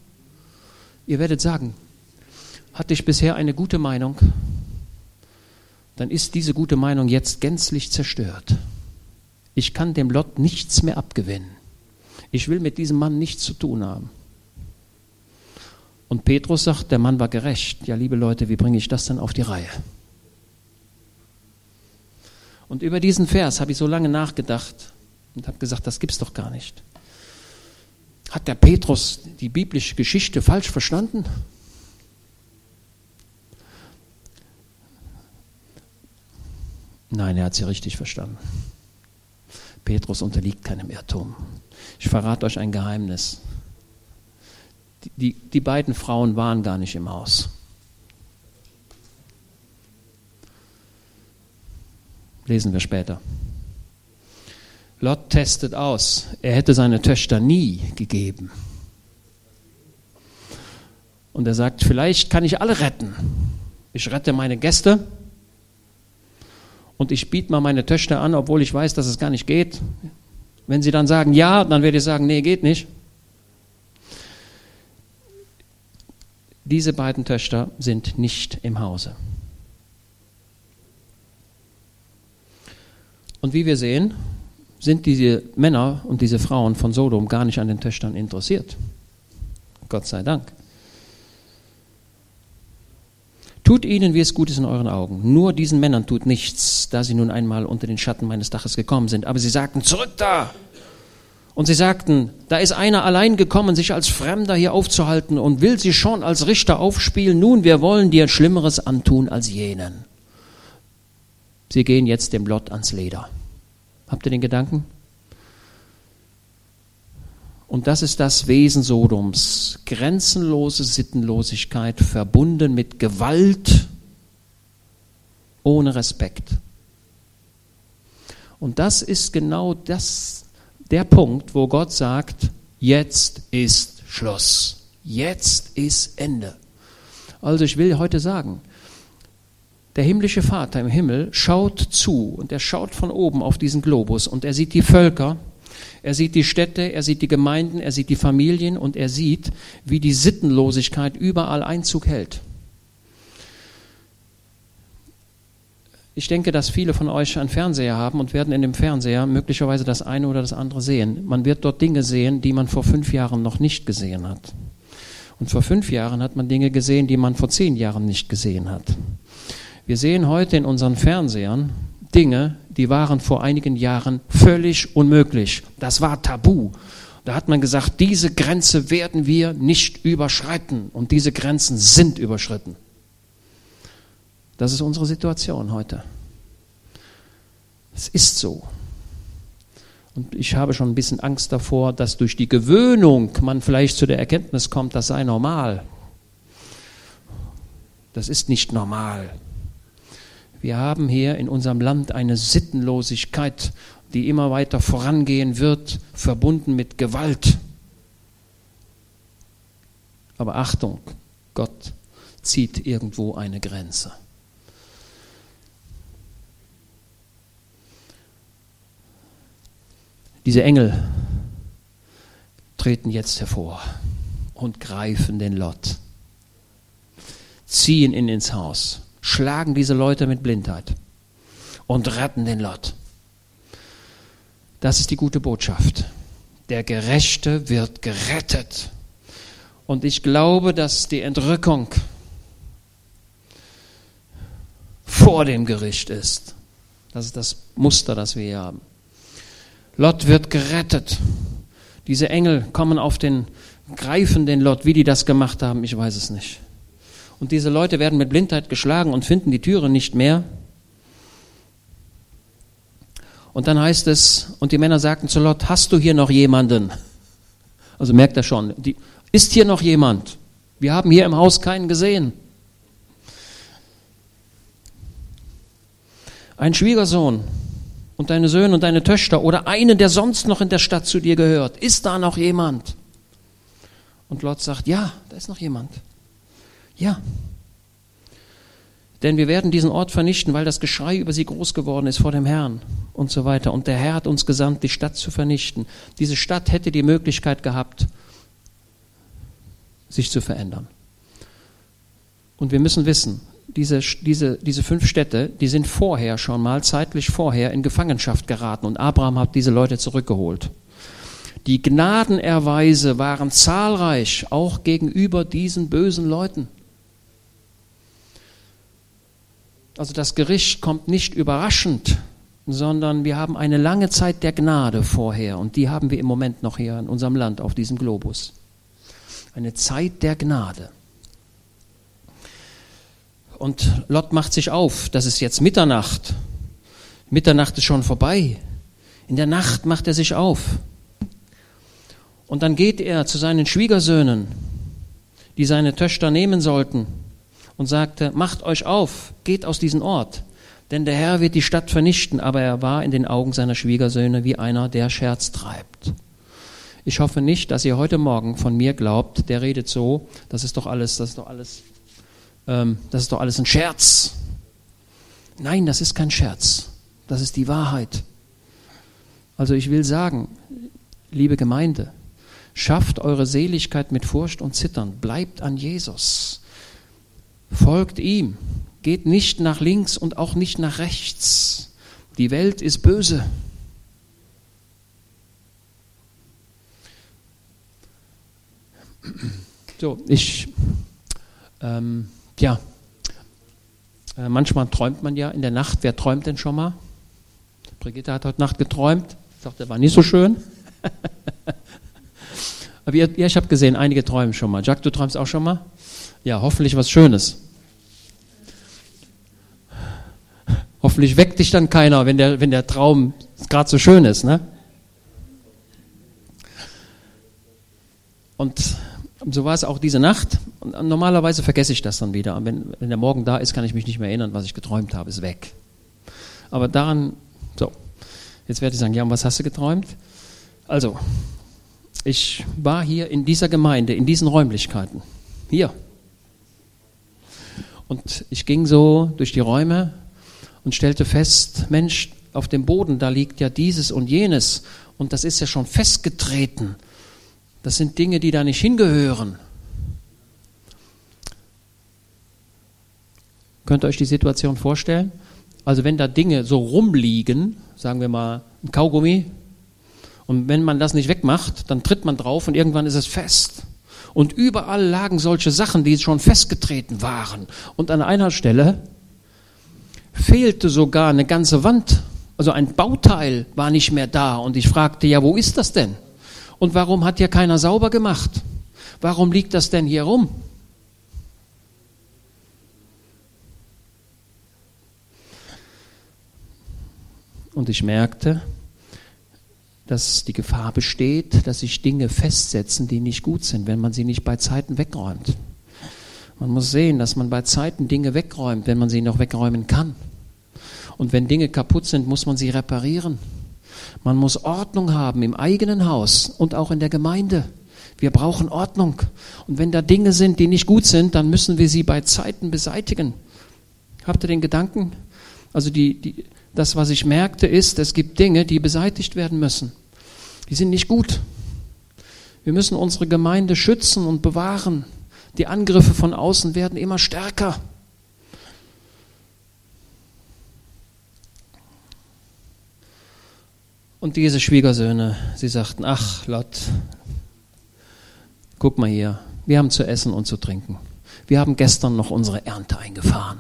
Ihr werdet sagen, hatte ich bisher eine gute Meinung dann ist diese gute Meinung jetzt gänzlich zerstört. Ich kann dem Lot nichts mehr abgewinnen. Ich will mit diesem Mann nichts zu tun haben. Und Petrus sagt, der Mann war gerecht. Ja, liebe Leute, wie bringe ich das denn auf die Reihe? Und über diesen Vers habe ich so lange nachgedacht und habe gesagt, das gibt's doch gar nicht. Hat der Petrus die biblische Geschichte falsch verstanden? Nein, er hat sie richtig verstanden. Petrus unterliegt keinem Irrtum. Ich verrate euch ein Geheimnis. Die, die, beiden Frauen waren gar nicht im Haus. Lesen wir später. Lot testet aus, er hätte seine Töchter nie gegeben. Und er sagt, vielleicht kann ich alle retten. Ich rette meine Gäste und ich biete mal meine Töchter an, obwohl ich weiß, dass es gar nicht geht. Wenn sie dann sagen ja, dann werde ich sagen, nee, geht nicht. Diese beiden Töchter sind nicht im Hause. Und wie wir sehen, sind diese Männer und diese Frauen von Sodom gar nicht an den Töchtern interessiert. Gott sei Dank. Tut ihnen, wie es gut ist in euren Augen. Nur diesen Männern tut nichts, da sie nun einmal unter den Schatten meines Daches gekommen sind. Aber sie sagten, zurück da! Und sie sagten, da ist einer allein gekommen, sich als Fremder hier aufzuhalten und will sie schon als Richter aufspielen. Nun, wir wollen dir Schlimmeres antun als jenen. Sie gehen jetzt dem Lot ans Leder. Habt ihr den Gedanken? Und das ist das Wesen Sodoms. Grenzenlose Sittenlosigkeit verbunden mit Gewalt ohne Respekt. Und das ist genau das, der Punkt, wo Gott sagt, jetzt ist Schluss. Jetzt ist Ende. Also ich will heute sagen, der himmlische Vater im Himmel schaut zu und er schaut von oben auf diesen Globus und er sieht die Völker, er sieht die Städte, er sieht die Gemeinden, er sieht die Familien und er sieht, wie die Sittenlosigkeit überall Einzug hält. Ich denke, dass viele von euch einen Fernseher haben und werden in dem Fernseher möglicherweise das eine oder das andere sehen. Man wird dort Dinge sehen, die man vor fünf Jahren noch nicht gesehen hat. Und vor fünf Jahren hat man Dinge gesehen, die man vor zehn Jahren nicht gesehen hat. Wir sehen heute in unseren Fernsehern Dinge, die waren vor einigen Jahren völlig unmöglich. Das war tabu. Da hat man gesagt, diese Grenze werden wir nicht überschreiten. Und diese Grenzen sind überschritten. Das ist unsere Situation heute. Es ist so. Und ich habe schon ein bisschen Angst davor, dass durch die Gewöhnung man vielleicht zu der Erkenntnis kommt, das sei normal. Das ist nicht normal. Wir haben hier in unserem Land eine Sittenlosigkeit, die immer weiter vorangehen wird, verbunden mit Gewalt. Aber Achtung, Gott zieht irgendwo eine Grenze. Diese Engel treten jetzt hervor und greifen den Lot, ziehen ihn ins Haus schlagen diese Leute mit Blindheit und retten den Lot. Das ist die gute Botschaft. Der Gerechte wird gerettet. Und ich glaube, dass die Entrückung vor dem Gericht ist. Das ist das Muster, das wir hier haben. Lot wird gerettet. Diese Engel kommen auf den, greifen den Lot. Wie die das gemacht haben, ich weiß es nicht und diese Leute werden mit Blindheit geschlagen und finden die Türe nicht mehr. Und dann heißt es, und die Männer sagten zu Lot, hast du hier noch jemanden? Also merkt er schon, die, ist hier noch jemand? Wir haben hier im Haus keinen gesehen. Ein Schwiegersohn und deine Söhne und deine Töchter oder einen, der sonst noch in der Stadt zu dir gehört. Ist da noch jemand? Und Lot sagt, ja, da ist noch jemand. Ja. Denn wir werden diesen Ort vernichten, weil das Geschrei über sie groß geworden ist vor dem Herrn und so weiter. Und der Herr hat uns gesandt, die Stadt zu vernichten. Diese Stadt hätte die Möglichkeit gehabt, sich zu verändern. Und wir müssen wissen, diese, diese, diese fünf Städte, die sind vorher schon mal, zeitlich vorher, in Gefangenschaft geraten und Abraham hat diese Leute zurückgeholt. Die Gnadenerweise waren zahlreich, auch gegenüber diesen bösen Leuten. Also das Gericht kommt nicht überraschend, sondern wir haben eine lange Zeit der Gnade vorher und die haben wir im Moment noch hier in unserem Land auf diesem Globus. Eine Zeit der Gnade. Und Lot macht sich auf, das ist jetzt Mitternacht. Mitternacht ist schon vorbei. In der Nacht macht er sich auf. Und dann geht er zu seinen Schwiegersöhnen, die seine Töchter nehmen sollten, und sagte, macht euch auf, geht aus diesem Ort, denn der Herr wird die Stadt vernichten, aber er war in den Augen seiner Schwiegersöhne wie einer, der Scherz treibt. Ich hoffe nicht, dass ihr heute Morgen von mir glaubt, der redet so, das ist doch alles, das ist doch alles, ähm, das ist doch alles ein Scherz. Nein, das ist kein Scherz, das ist die Wahrheit. Also ich will sagen, liebe Gemeinde, Schafft eure Seligkeit mit Furcht und Zittern. Bleibt an Jesus. Folgt ihm. Geht nicht nach links und auch nicht nach rechts. Die Welt ist böse. So, ich, ähm, ja, äh, manchmal träumt man ja in der Nacht. Wer träumt denn schon mal? Brigitte hat heute Nacht geträumt. Ich dachte, war nicht so schön. *laughs* Aber ihr, ich habe gesehen, einige träumen schon mal. Jack, du träumst auch schon mal? Ja, hoffentlich was Schönes. Hoffentlich weckt dich dann keiner, wenn der, wenn der Traum gerade so schön ist. Ne? Und so war es auch diese Nacht. Und normalerweise vergesse ich das dann wieder. Und wenn, wenn der Morgen da ist, kann ich mich nicht mehr erinnern, was ich geträumt habe, ist weg. Aber daran, so, jetzt werde ich sagen, ja, und was hast du geträumt? Also, ich war hier in dieser Gemeinde, in diesen Räumlichkeiten. Hier. Und ich ging so durch die Räume und stellte fest, Mensch, auf dem Boden, da liegt ja dieses und jenes. Und das ist ja schon festgetreten. Das sind Dinge, die da nicht hingehören. Könnt ihr euch die Situation vorstellen? Also wenn da Dinge so rumliegen, sagen wir mal ein Kaugummi, und wenn man das nicht wegmacht, dann tritt man drauf und irgendwann ist es fest. Und überall lagen solche Sachen, die schon festgetreten waren. Und an einer Stelle fehlte sogar eine ganze Wand. Also ein Bauteil war nicht mehr da. Und ich fragte, ja, wo ist das denn? Und warum hat hier keiner sauber gemacht? Warum liegt das denn hier rum? Und ich merkte, dass die Gefahr besteht, dass sich Dinge festsetzen, die nicht gut sind, wenn man sie nicht bei Zeiten wegräumt. Man muss sehen, dass man bei Zeiten Dinge wegräumt, wenn man sie noch wegräumen kann. Und wenn Dinge kaputt sind, muss man sie reparieren. Man muss Ordnung haben im eigenen Haus und auch in der Gemeinde. Wir brauchen Ordnung. Und wenn da Dinge sind, die nicht gut sind, dann müssen wir sie bei Zeiten beseitigen. Habt ihr den Gedanken? Also die, die, das, was ich merkte, ist, es gibt Dinge, die beseitigt werden müssen. Die sind nicht gut. Wir müssen unsere Gemeinde schützen und bewahren. Die Angriffe von außen werden immer stärker. Und diese Schwiegersöhne, sie sagten, ach Lot, guck mal hier, wir haben zu essen und zu trinken. Wir haben gestern noch unsere Ernte eingefahren.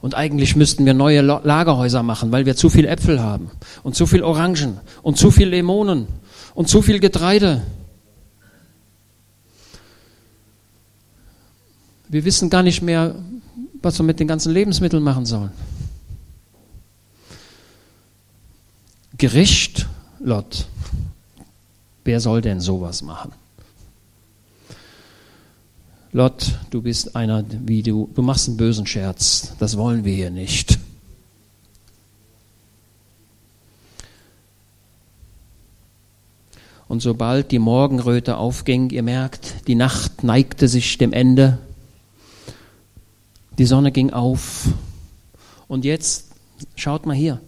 Und eigentlich müssten wir neue Lagerhäuser machen, weil wir zu viel Äpfel haben und zu viel Orangen und zu viel Limonen und zu viel Getreide. Wir wissen gar nicht mehr, was wir mit den ganzen Lebensmitteln machen sollen. Gericht, Lot. Wer soll denn sowas machen? Lot, du bist einer wie du, du machst einen bösen Scherz, das wollen wir hier nicht. Und sobald die Morgenröte aufging, ihr merkt, die Nacht neigte sich dem Ende, die Sonne ging auf. Und jetzt, schaut mal hier,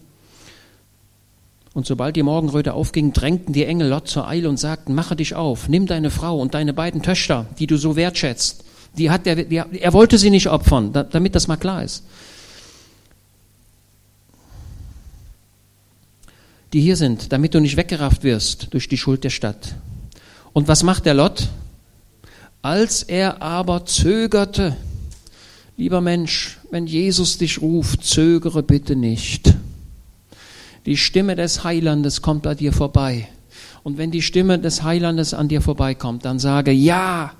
und sobald die Morgenröte aufging, drängten die Engel Lot zur Eile und sagten, mache dich auf, nimm deine Frau und deine beiden Töchter, die du so wertschätzt, Die hat der, die, er wollte sie nicht opfern, damit das mal klar ist. Die hier sind, damit du nicht weggerafft wirst durch die Schuld der Stadt. Und was macht der Lot? Als er aber zögerte, lieber Mensch, wenn Jesus dich ruft, zögere bitte nicht. Die Stimme des Heilandes kommt bei dir vorbei. Und wenn die Stimme des Heilandes an dir vorbeikommt, dann sage, ja,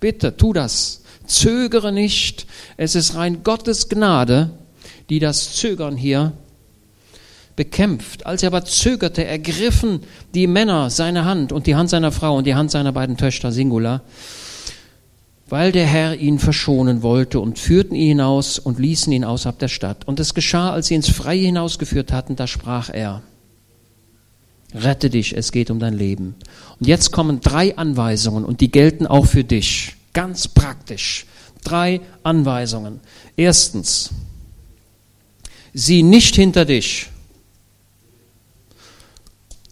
bitte, tu das. Zögere nicht. Es ist rein Gottes Gnade, die das Zögern hier bekämpft. Als er aber zögerte, ergriffen die Männer seine Hand und die Hand seiner Frau und die Hand seiner beiden Töchter, Singular, weil der Herr ihn verschonen wollte und führten ihn hinaus und ließen ihn außerhalb der Stadt. Und es geschah, als sie ins Freie hinausgeführt hatten, da sprach er, Rette dich, es geht um dein Leben. Und jetzt kommen drei Anweisungen und die gelten auch für dich. Ganz praktisch. Drei Anweisungen. Erstens, sieh nicht hinter dich.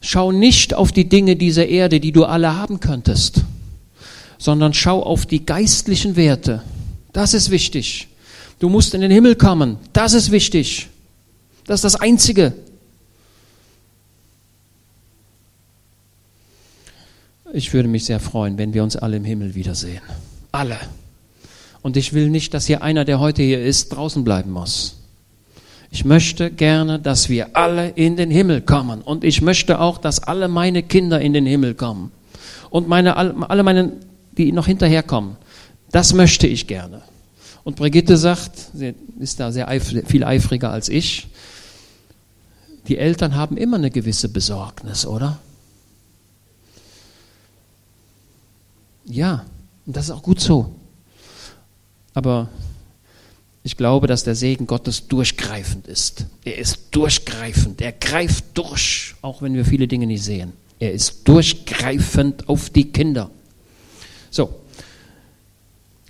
Schau nicht auf die Dinge dieser Erde, die du alle haben könntest, sondern schau auf die geistlichen Werte. Das ist wichtig. Du musst in den Himmel kommen. Das ist wichtig. Das ist das Einzige. Ich würde mich sehr freuen, wenn wir uns alle im Himmel wiedersehen. Alle. Und ich will nicht, dass hier einer, der heute hier ist, draußen bleiben muss. Ich möchte gerne, dass wir alle in den Himmel kommen. Und ich möchte auch, dass alle meine Kinder in den Himmel kommen. Und meine, alle meine, die noch hinterherkommen. Das möchte ich gerne. Und Brigitte sagt, sie ist da sehr eifrig, viel eifriger als ich, die Eltern haben immer eine gewisse Besorgnis, oder? Ja, und das ist auch gut so. Aber ich glaube, dass der Segen Gottes durchgreifend ist. Er ist durchgreifend. Er greift durch, auch wenn wir viele Dinge nicht sehen. Er ist durchgreifend auf die Kinder. So.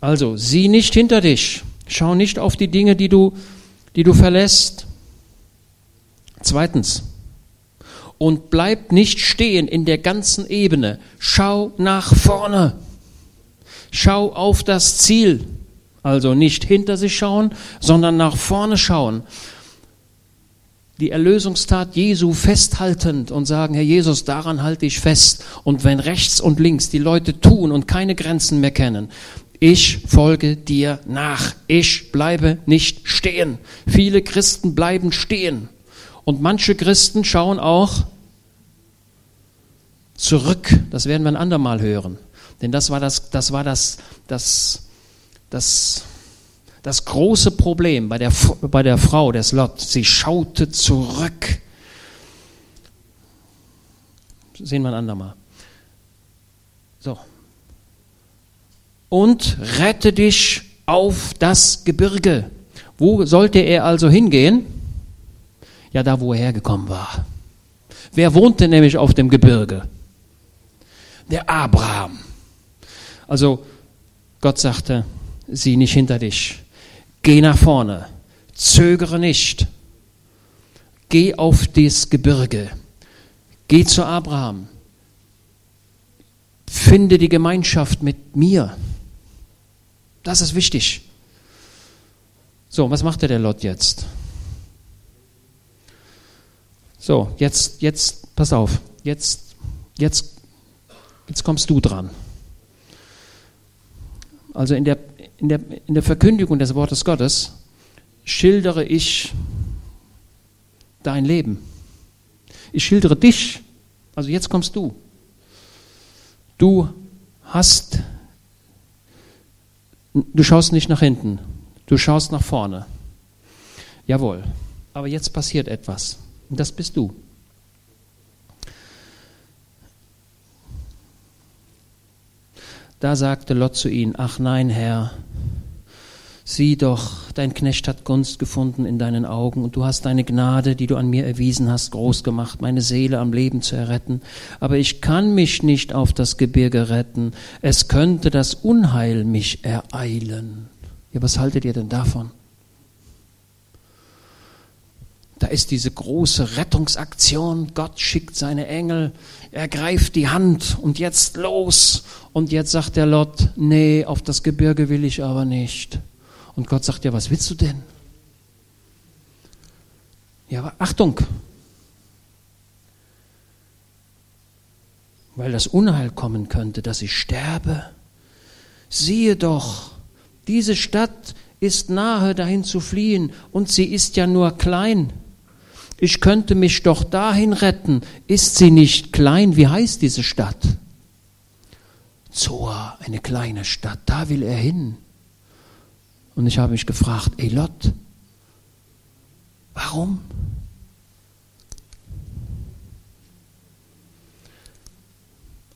Also, sieh nicht hinter dich. Schau nicht auf die Dinge, die du, die du verlässt. Zweitens. Und bleib nicht stehen in der ganzen Ebene. Schau nach vorne. Schau auf das Ziel. Also nicht hinter sich schauen, sondern nach vorne schauen. Die Erlösungstat Jesu festhaltend und sagen, Herr Jesus, daran halte ich fest. Und wenn rechts und links die Leute tun und keine Grenzen mehr kennen, ich folge dir nach. Ich bleibe nicht stehen. Viele Christen bleiben stehen. Und manche Christen schauen auch zurück. Das werden wir ein andermal hören. Denn das war das, das war das, das, das, das große Problem bei der, bei der Frau des Lot. Sie schaute zurück. Sehen wir ein andermal. So. Und rette dich auf das Gebirge. Wo sollte er also hingehen? Ja, da, wo er hergekommen war. Wer wohnte nämlich auf dem Gebirge? Der Abraham. Also Gott sagte, sieh nicht hinter dich. Geh nach vorne. Zögere nicht. Geh auf das Gebirge. Geh zu Abraham. Finde die Gemeinschaft mit mir. Das ist wichtig. So, was macht der Lot jetzt? So, jetzt, jetzt, pass auf. Jetzt, jetzt, jetzt kommst du dran. Also in der, in, der, in der Verkündigung des Wortes Gottes schildere ich dein Leben. Ich schildere dich. Also jetzt kommst du. Du hast, du schaust nicht nach hinten, du schaust nach vorne. Jawohl. Aber jetzt passiert etwas. Und das bist du. Da sagte Lot zu ihm, ach nein, Herr, sieh doch, dein Knecht hat Gunst gefunden in deinen Augen und du hast deine Gnade, die du an mir erwiesen hast, groß gemacht, meine Seele am Leben zu erretten. Aber ich kann mich nicht auf das Gebirge retten. Es könnte das Unheil mich ereilen. Ja, was haltet ihr denn davon? Da ist diese große Rettungsaktion. Gott schickt seine Engel, er greift die Hand und jetzt los. Und jetzt sagt der Lot, nee, auf das Gebirge will ich aber nicht. Und Gott sagt, ja, was willst du denn? Ja, aber Achtung, weil das Unheil kommen könnte, dass ich sterbe. Siehe doch, diese Stadt ist nahe dahin zu fliehen und sie ist ja nur klein. Ich könnte mich doch dahin retten. Ist sie nicht klein? Wie heißt diese Stadt? Zoa, eine kleine Stadt, da will er hin. Und ich habe mich gefragt, Elot, warum?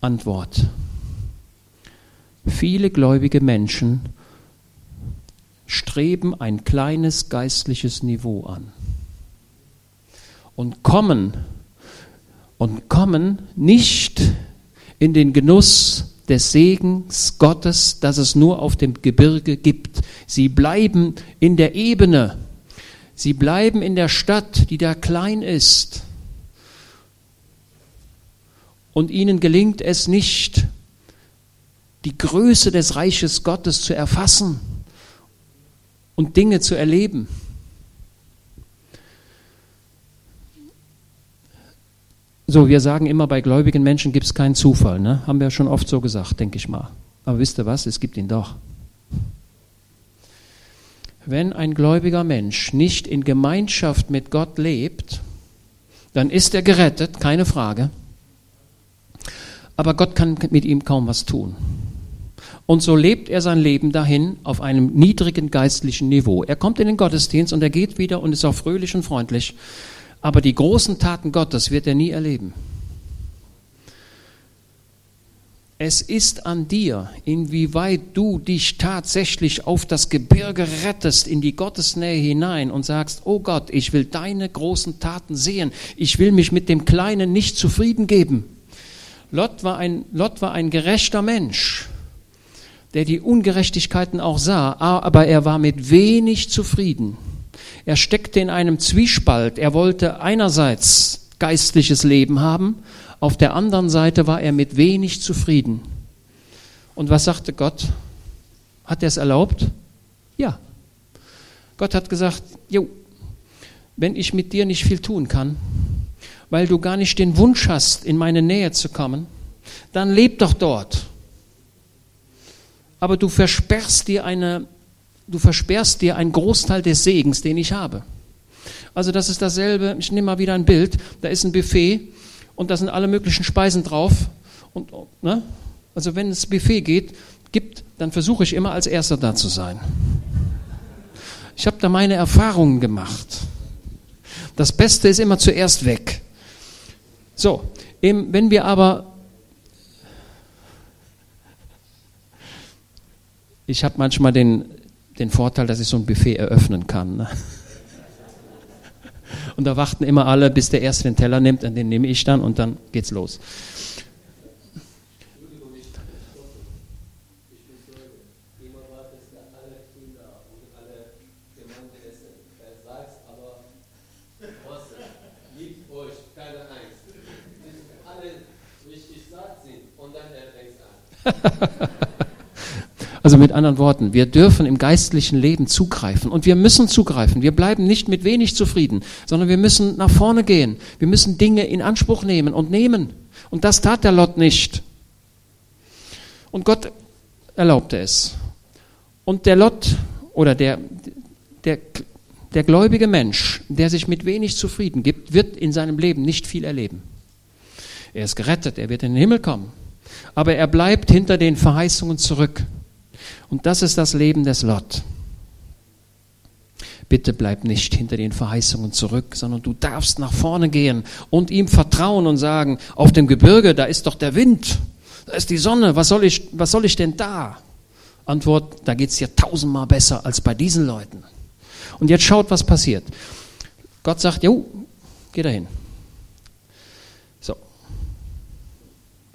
Antwort. Viele gläubige Menschen streben ein kleines geistliches Niveau an und kommen und kommen nicht in den Genuss des Segens Gottes, das es nur auf dem Gebirge gibt. Sie bleiben in der Ebene, sie bleiben in der Stadt, die da klein ist. Und ihnen gelingt es nicht, die Größe des Reiches Gottes zu erfassen und Dinge zu erleben. So, wir sagen immer, bei gläubigen Menschen gibt es keinen Zufall. Ne? Haben wir ja schon oft so gesagt, denke ich mal. Aber wisst ihr was? Es gibt ihn doch. Wenn ein gläubiger Mensch nicht in Gemeinschaft mit Gott lebt, dann ist er gerettet, keine Frage. Aber Gott kann mit ihm kaum was tun. Und so lebt er sein Leben dahin auf einem niedrigen geistlichen Niveau. Er kommt in den Gottesdienst und er geht wieder und ist auch fröhlich und freundlich. Aber die großen Taten Gottes wird er nie erleben. Es ist an dir, inwieweit du dich tatsächlich auf das Gebirge rettest, in die Gottesnähe hinein und sagst, oh Gott, ich will deine großen Taten sehen. Ich will mich mit dem Kleinen nicht zufrieden geben. Lot war ein, Lot war ein gerechter Mensch der die Ungerechtigkeiten auch sah, aber er war mit wenig zufrieden. Er steckte in einem Zwiespalt. Er wollte einerseits geistliches Leben haben, auf der anderen Seite war er mit wenig zufrieden. Und was sagte Gott? Hat er es erlaubt? Ja. Gott hat gesagt, jo, wenn ich mit dir nicht viel tun kann, weil du gar nicht den Wunsch hast, in meine Nähe zu kommen, dann leb doch dort aber du versperrst dir eine, du versperrst dir einen Großteil des Segens, den ich habe. Also das ist dasselbe, ich nehme mal wieder ein Bild, da ist ein Buffet und da sind alle möglichen Speisen drauf. Und, ne? Also wenn es Buffet geht, gibt, dann versuche ich immer als Erster da zu sein. Ich habe da meine Erfahrungen gemacht. Das Beste ist immer zuerst weg. So, wenn wir aber Ich habe manchmal den, den Vorteil, dass ich so ein Buffet eröffnen kann. Ne? Und da warten immer alle, bis der Erste den Teller nimmt, und den nehme ich dann und dann geht's los. Also mit anderen Worten, wir dürfen im geistlichen Leben zugreifen und wir müssen zugreifen. Wir bleiben nicht mit wenig zufrieden, sondern wir müssen nach vorne gehen. Wir müssen Dinge in Anspruch nehmen und nehmen. Und das tat der Lot nicht. Und Gott erlaubte es. Und der Lot oder der, der, der gläubige Mensch, der sich mit wenig zufrieden gibt, wird in seinem Leben nicht viel erleben. Er ist gerettet, er wird in den Himmel kommen. Aber er bleibt hinter den Verheißungen zurück. Und das ist das Leben des Lot. Bitte bleib nicht hinter den Verheißungen zurück, sondern du darfst nach vorne gehen und ihm vertrauen und sagen, auf dem Gebirge, da ist doch der Wind, da ist die Sonne, was soll ich, was soll ich denn da? Antwort, da geht es dir tausendmal besser als bei diesen Leuten. Und jetzt schaut, was passiert. Gott sagt, jo, geh dahin. So,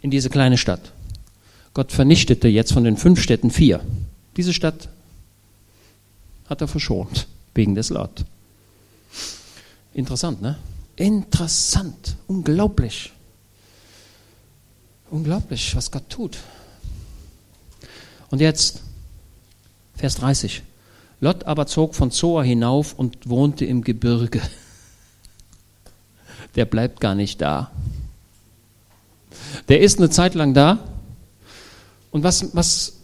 in diese kleine Stadt. Gott vernichtete jetzt von den fünf Städten vier. Diese Stadt hat er verschont, wegen des Lot. Interessant, ne? Interessant, unglaublich. Unglaublich, was Gott tut. Und jetzt, Vers 30. Lot aber zog von Zoa hinauf und wohnte im Gebirge. Der bleibt gar nicht da. Der ist eine Zeit lang da. Und was, was,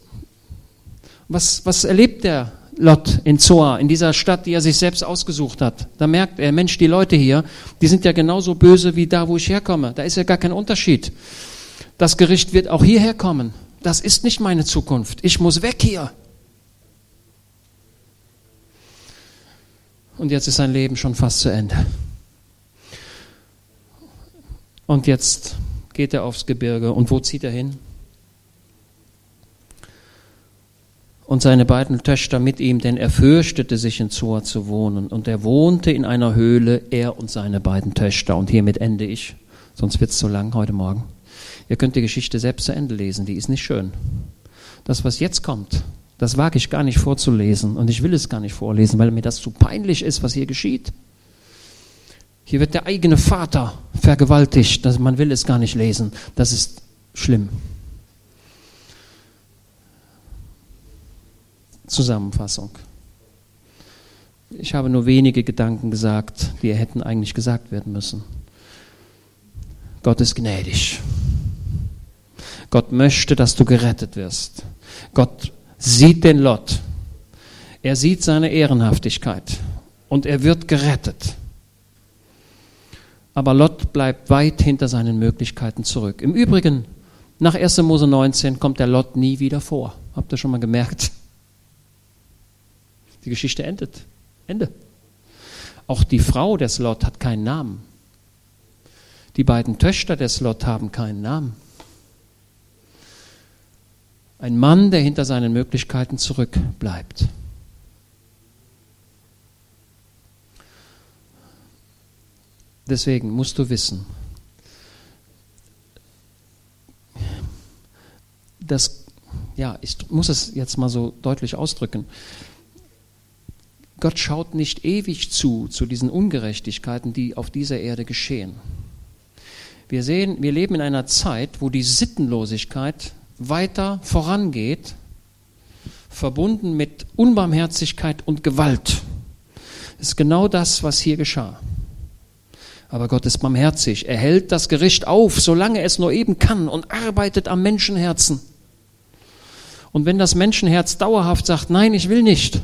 was, was erlebt der Lot in Zoa, in dieser Stadt, die er sich selbst ausgesucht hat? Da merkt er, Mensch, die Leute hier, die sind ja genauso böse wie da, wo ich herkomme. Da ist ja gar kein Unterschied. Das Gericht wird auch hierher kommen. Das ist nicht meine Zukunft. Ich muss weg hier. Und jetzt ist sein Leben schon fast zu Ende. Und jetzt geht er aufs Gebirge. Und wo zieht er hin? Und seine beiden Töchter mit ihm, denn er fürchtete sich in Zoa zu wohnen. Und er wohnte in einer Höhle, er und seine beiden Töchter. Und hiermit ende ich, sonst wird es zu lang heute Morgen. Ihr könnt die Geschichte selbst zu Ende lesen, die ist nicht schön. Das, was jetzt kommt, das wage ich gar nicht vorzulesen und ich will es gar nicht vorlesen, weil mir das zu peinlich ist, was hier geschieht. Hier wird der eigene Vater vergewaltigt, man will es gar nicht lesen. Das ist schlimm. Zusammenfassung. Ich habe nur wenige Gedanken gesagt, die hätten eigentlich gesagt werden müssen. Gott ist gnädig. Gott möchte, dass du gerettet wirst. Gott sieht den Lot. Er sieht seine Ehrenhaftigkeit und er wird gerettet. Aber Lot bleibt weit hinter seinen Möglichkeiten zurück. Im Übrigen, nach 1. Mose 19 kommt der Lot nie wieder vor. Habt ihr schon mal gemerkt? Die Geschichte endet. Ende. Auch die Frau des Lot hat keinen Namen. Die beiden Töchter des Lot haben keinen Namen. Ein Mann, der hinter seinen Möglichkeiten zurückbleibt. Deswegen musst du wissen, dass, ja, ich muss es jetzt mal so deutlich ausdrücken. Gott schaut nicht ewig zu, zu diesen Ungerechtigkeiten, die auf dieser Erde geschehen. Wir sehen, wir leben in einer Zeit, wo die Sittenlosigkeit weiter vorangeht, verbunden mit Unbarmherzigkeit und Gewalt. Das ist genau das, was hier geschah. Aber Gott ist barmherzig. Er hält das Gericht auf, solange es nur eben kann und arbeitet am Menschenherzen. Und wenn das Menschenherz dauerhaft sagt, nein, ich will nicht,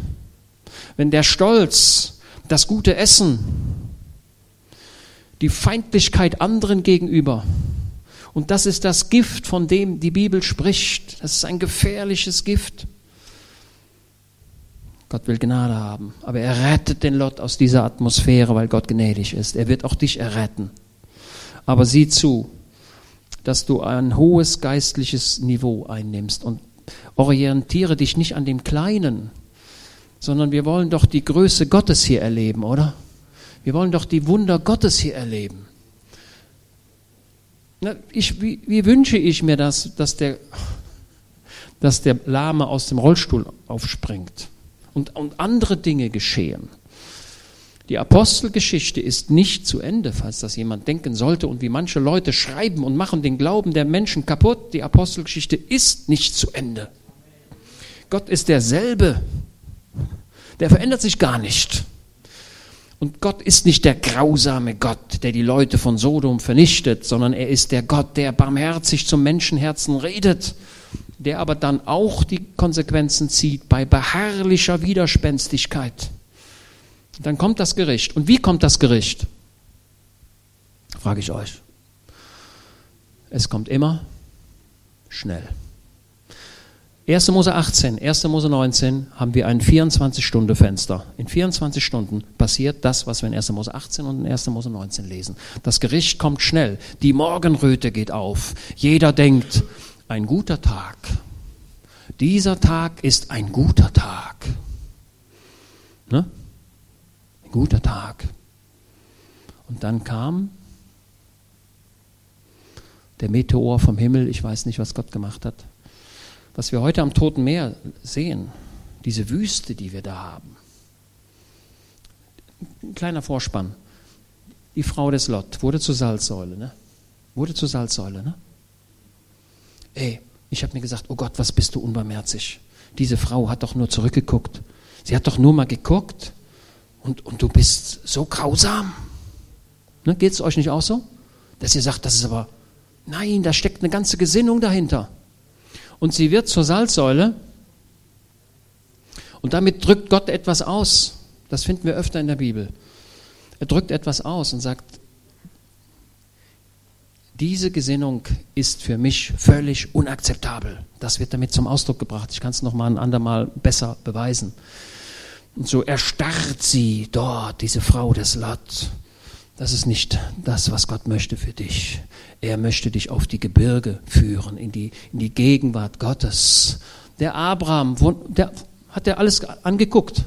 wenn der Stolz, das gute Essen, die Feindlichkeit anderen gegenüber, und das ist das Gift, von dem die Bibel spricht. Das ist ein gefährliches Gift. Gott will Gnade haben, aber er rettet den Lot aus dieser Atmosphäre, weil Gott gnädig ist. Er wird auch dich erretten. Aber sieh zu, dass du ein hohes geistliches Niveau einnimmst und orientiere dich nicht an dem Kleinen, sondern wir wollen doch die Größe Gottes hier erleben, oder? Wir wollen doch die Wunder Gottes hier erleben. Ich, wie, wie, wünsche ich mir das, dass der, dass der Lahme aus dem Rollstuhl aufspringt und, und andere Dinge geschehen. Die Apostelgeschichte ist nicht zu Ende, falls das jemand denken sollte und wie manche Leute schreiben und machen den Glauben der Menschen kaputt. Die Apostelgeschichte ist nicht zu Ende. Gott ist derselbe. Der verändert sich gar nicht. Und Gott ist nicht der grausame Gott, der die Leute von Sodom vernichtet, sondern er ist der Gott, der barmherzig zum Menschenherzen redet, der aber dann auch die Konsequenzen zieht bei beharrlicher Widerspenstigkeit. Dann kommt das Gericht. Und wie kommt das Gericht? Frage ich euch. Es kommt immer schnell. 1. Mose 18, 1. Mose 19 haben wir ein 24-Stunden-Fenster. In 24 Stunden passiert das, was wir in 1. Mose 18 und in 1. Mose 19 lesen. Das Gericht kommt schnell. Die Morgenröte geht auf. Jeder denkt, ein guter Tag. Dieser Tag ist ein guter Tag. Ne? Ein guter Tag. Und dann kam der Meteor vom Himmel. Ich weiß nicht, was Gott gemacht hat was wir heute am Toten Meer sehen, diese Wüste, die wir da haben. Ein kleiner Vorspann. Die Frau des Lot wurde zur Salzsäule, ne? Wurde zur Salzsäule, ne? Ey, ich habe mir gesagt, oh Gott, was bist du unbarmherzig. Diese Frau hat doch nur zurückgeguckt. Sie hat doch nur mal geguckt und, und du bist so grausam. Ne, Geht es euch nicht auch so? Dass ihr sagt, das ist aber, nein, da steckt eine ganze Gesinnung dahinter. Und sie wird zur Salzsäule und damit drückt Gott etwas aus. Das finden wir öfter in der Bibel. Er drückt etwas aus und sagt, diese Gesinnung ist für mich völlig unakzeptabel. Das wird damit zum Ausdruck gebracht. Ich kann es noch mal ein andermal besser beweisen. Und so erstarrt sie dort, diese Frau des Lot. Das ist nicht das, was Gott möchte für dich. Er möchte dich auf die Gebirge führen, in die, in die Gegenwart Gottes. Der Abraham, der hat er alles angeguckt.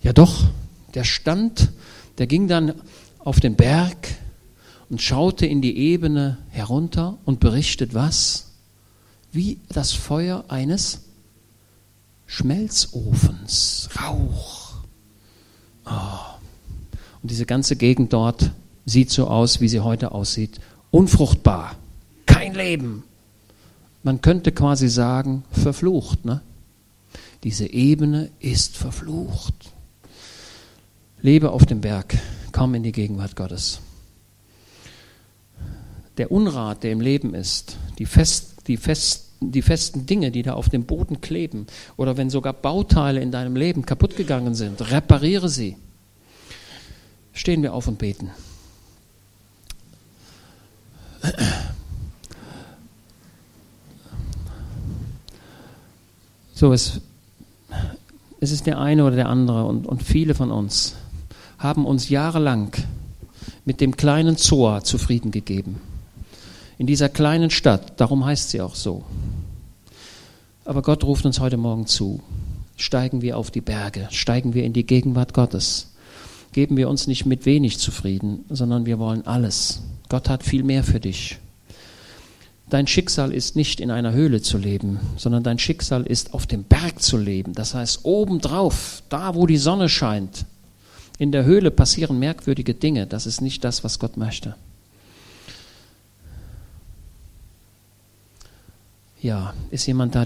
Ja doch, der stand, der ging dann auf den Berg und schaute in die Ebene herunter und berichtet was? Wie das Feuer eines Schmelzofens, Rauch. Oh. Und diese ganze Gegend dort sieht so aus, wie sie heute aussieht. Unfruchtbar, kein Leben. Man könnte quasi sagen, verflucht. Ne? Diese Ebene ist verflucht. Lebe auf dem Berg, komm in die Gegenwart Gottes. Der Unrat, der im Leben ist, die, fest, die fest die festen Dinge, die da auf dem Boden kleben, oder wenn sogar Bauteile in deinem Leben kaputt gegangen sind, repariere sie. Stehen wir auf und beten. So, es, es ist der eine oder der andere und, und viele von uns haben uns jahrelang mit dem kleinen Zoa zufrieden gegeben in dieser kleinen Stadt, darum heißt sie auch so. Aber Gott ruft uns heute Morgen zu. Steigen wir auf die Berge, steigen wir in die Gegenwart Gottes. Geben wir uns nicht mit wenig zufrieden, sondern wir wollen alles. Gott hat viel mehr für dich. Dein Schicksal ist nicht in einer Höhle zu leben, sondern dein Schicksal ist auf dem Berg zu leben. Das heißt obendrauf, da wo die Sonne scheint. In der Höhle passieren merkwürdige Dinge. Das ist nicht das, was Gott möchte. Ja, ist jemand da,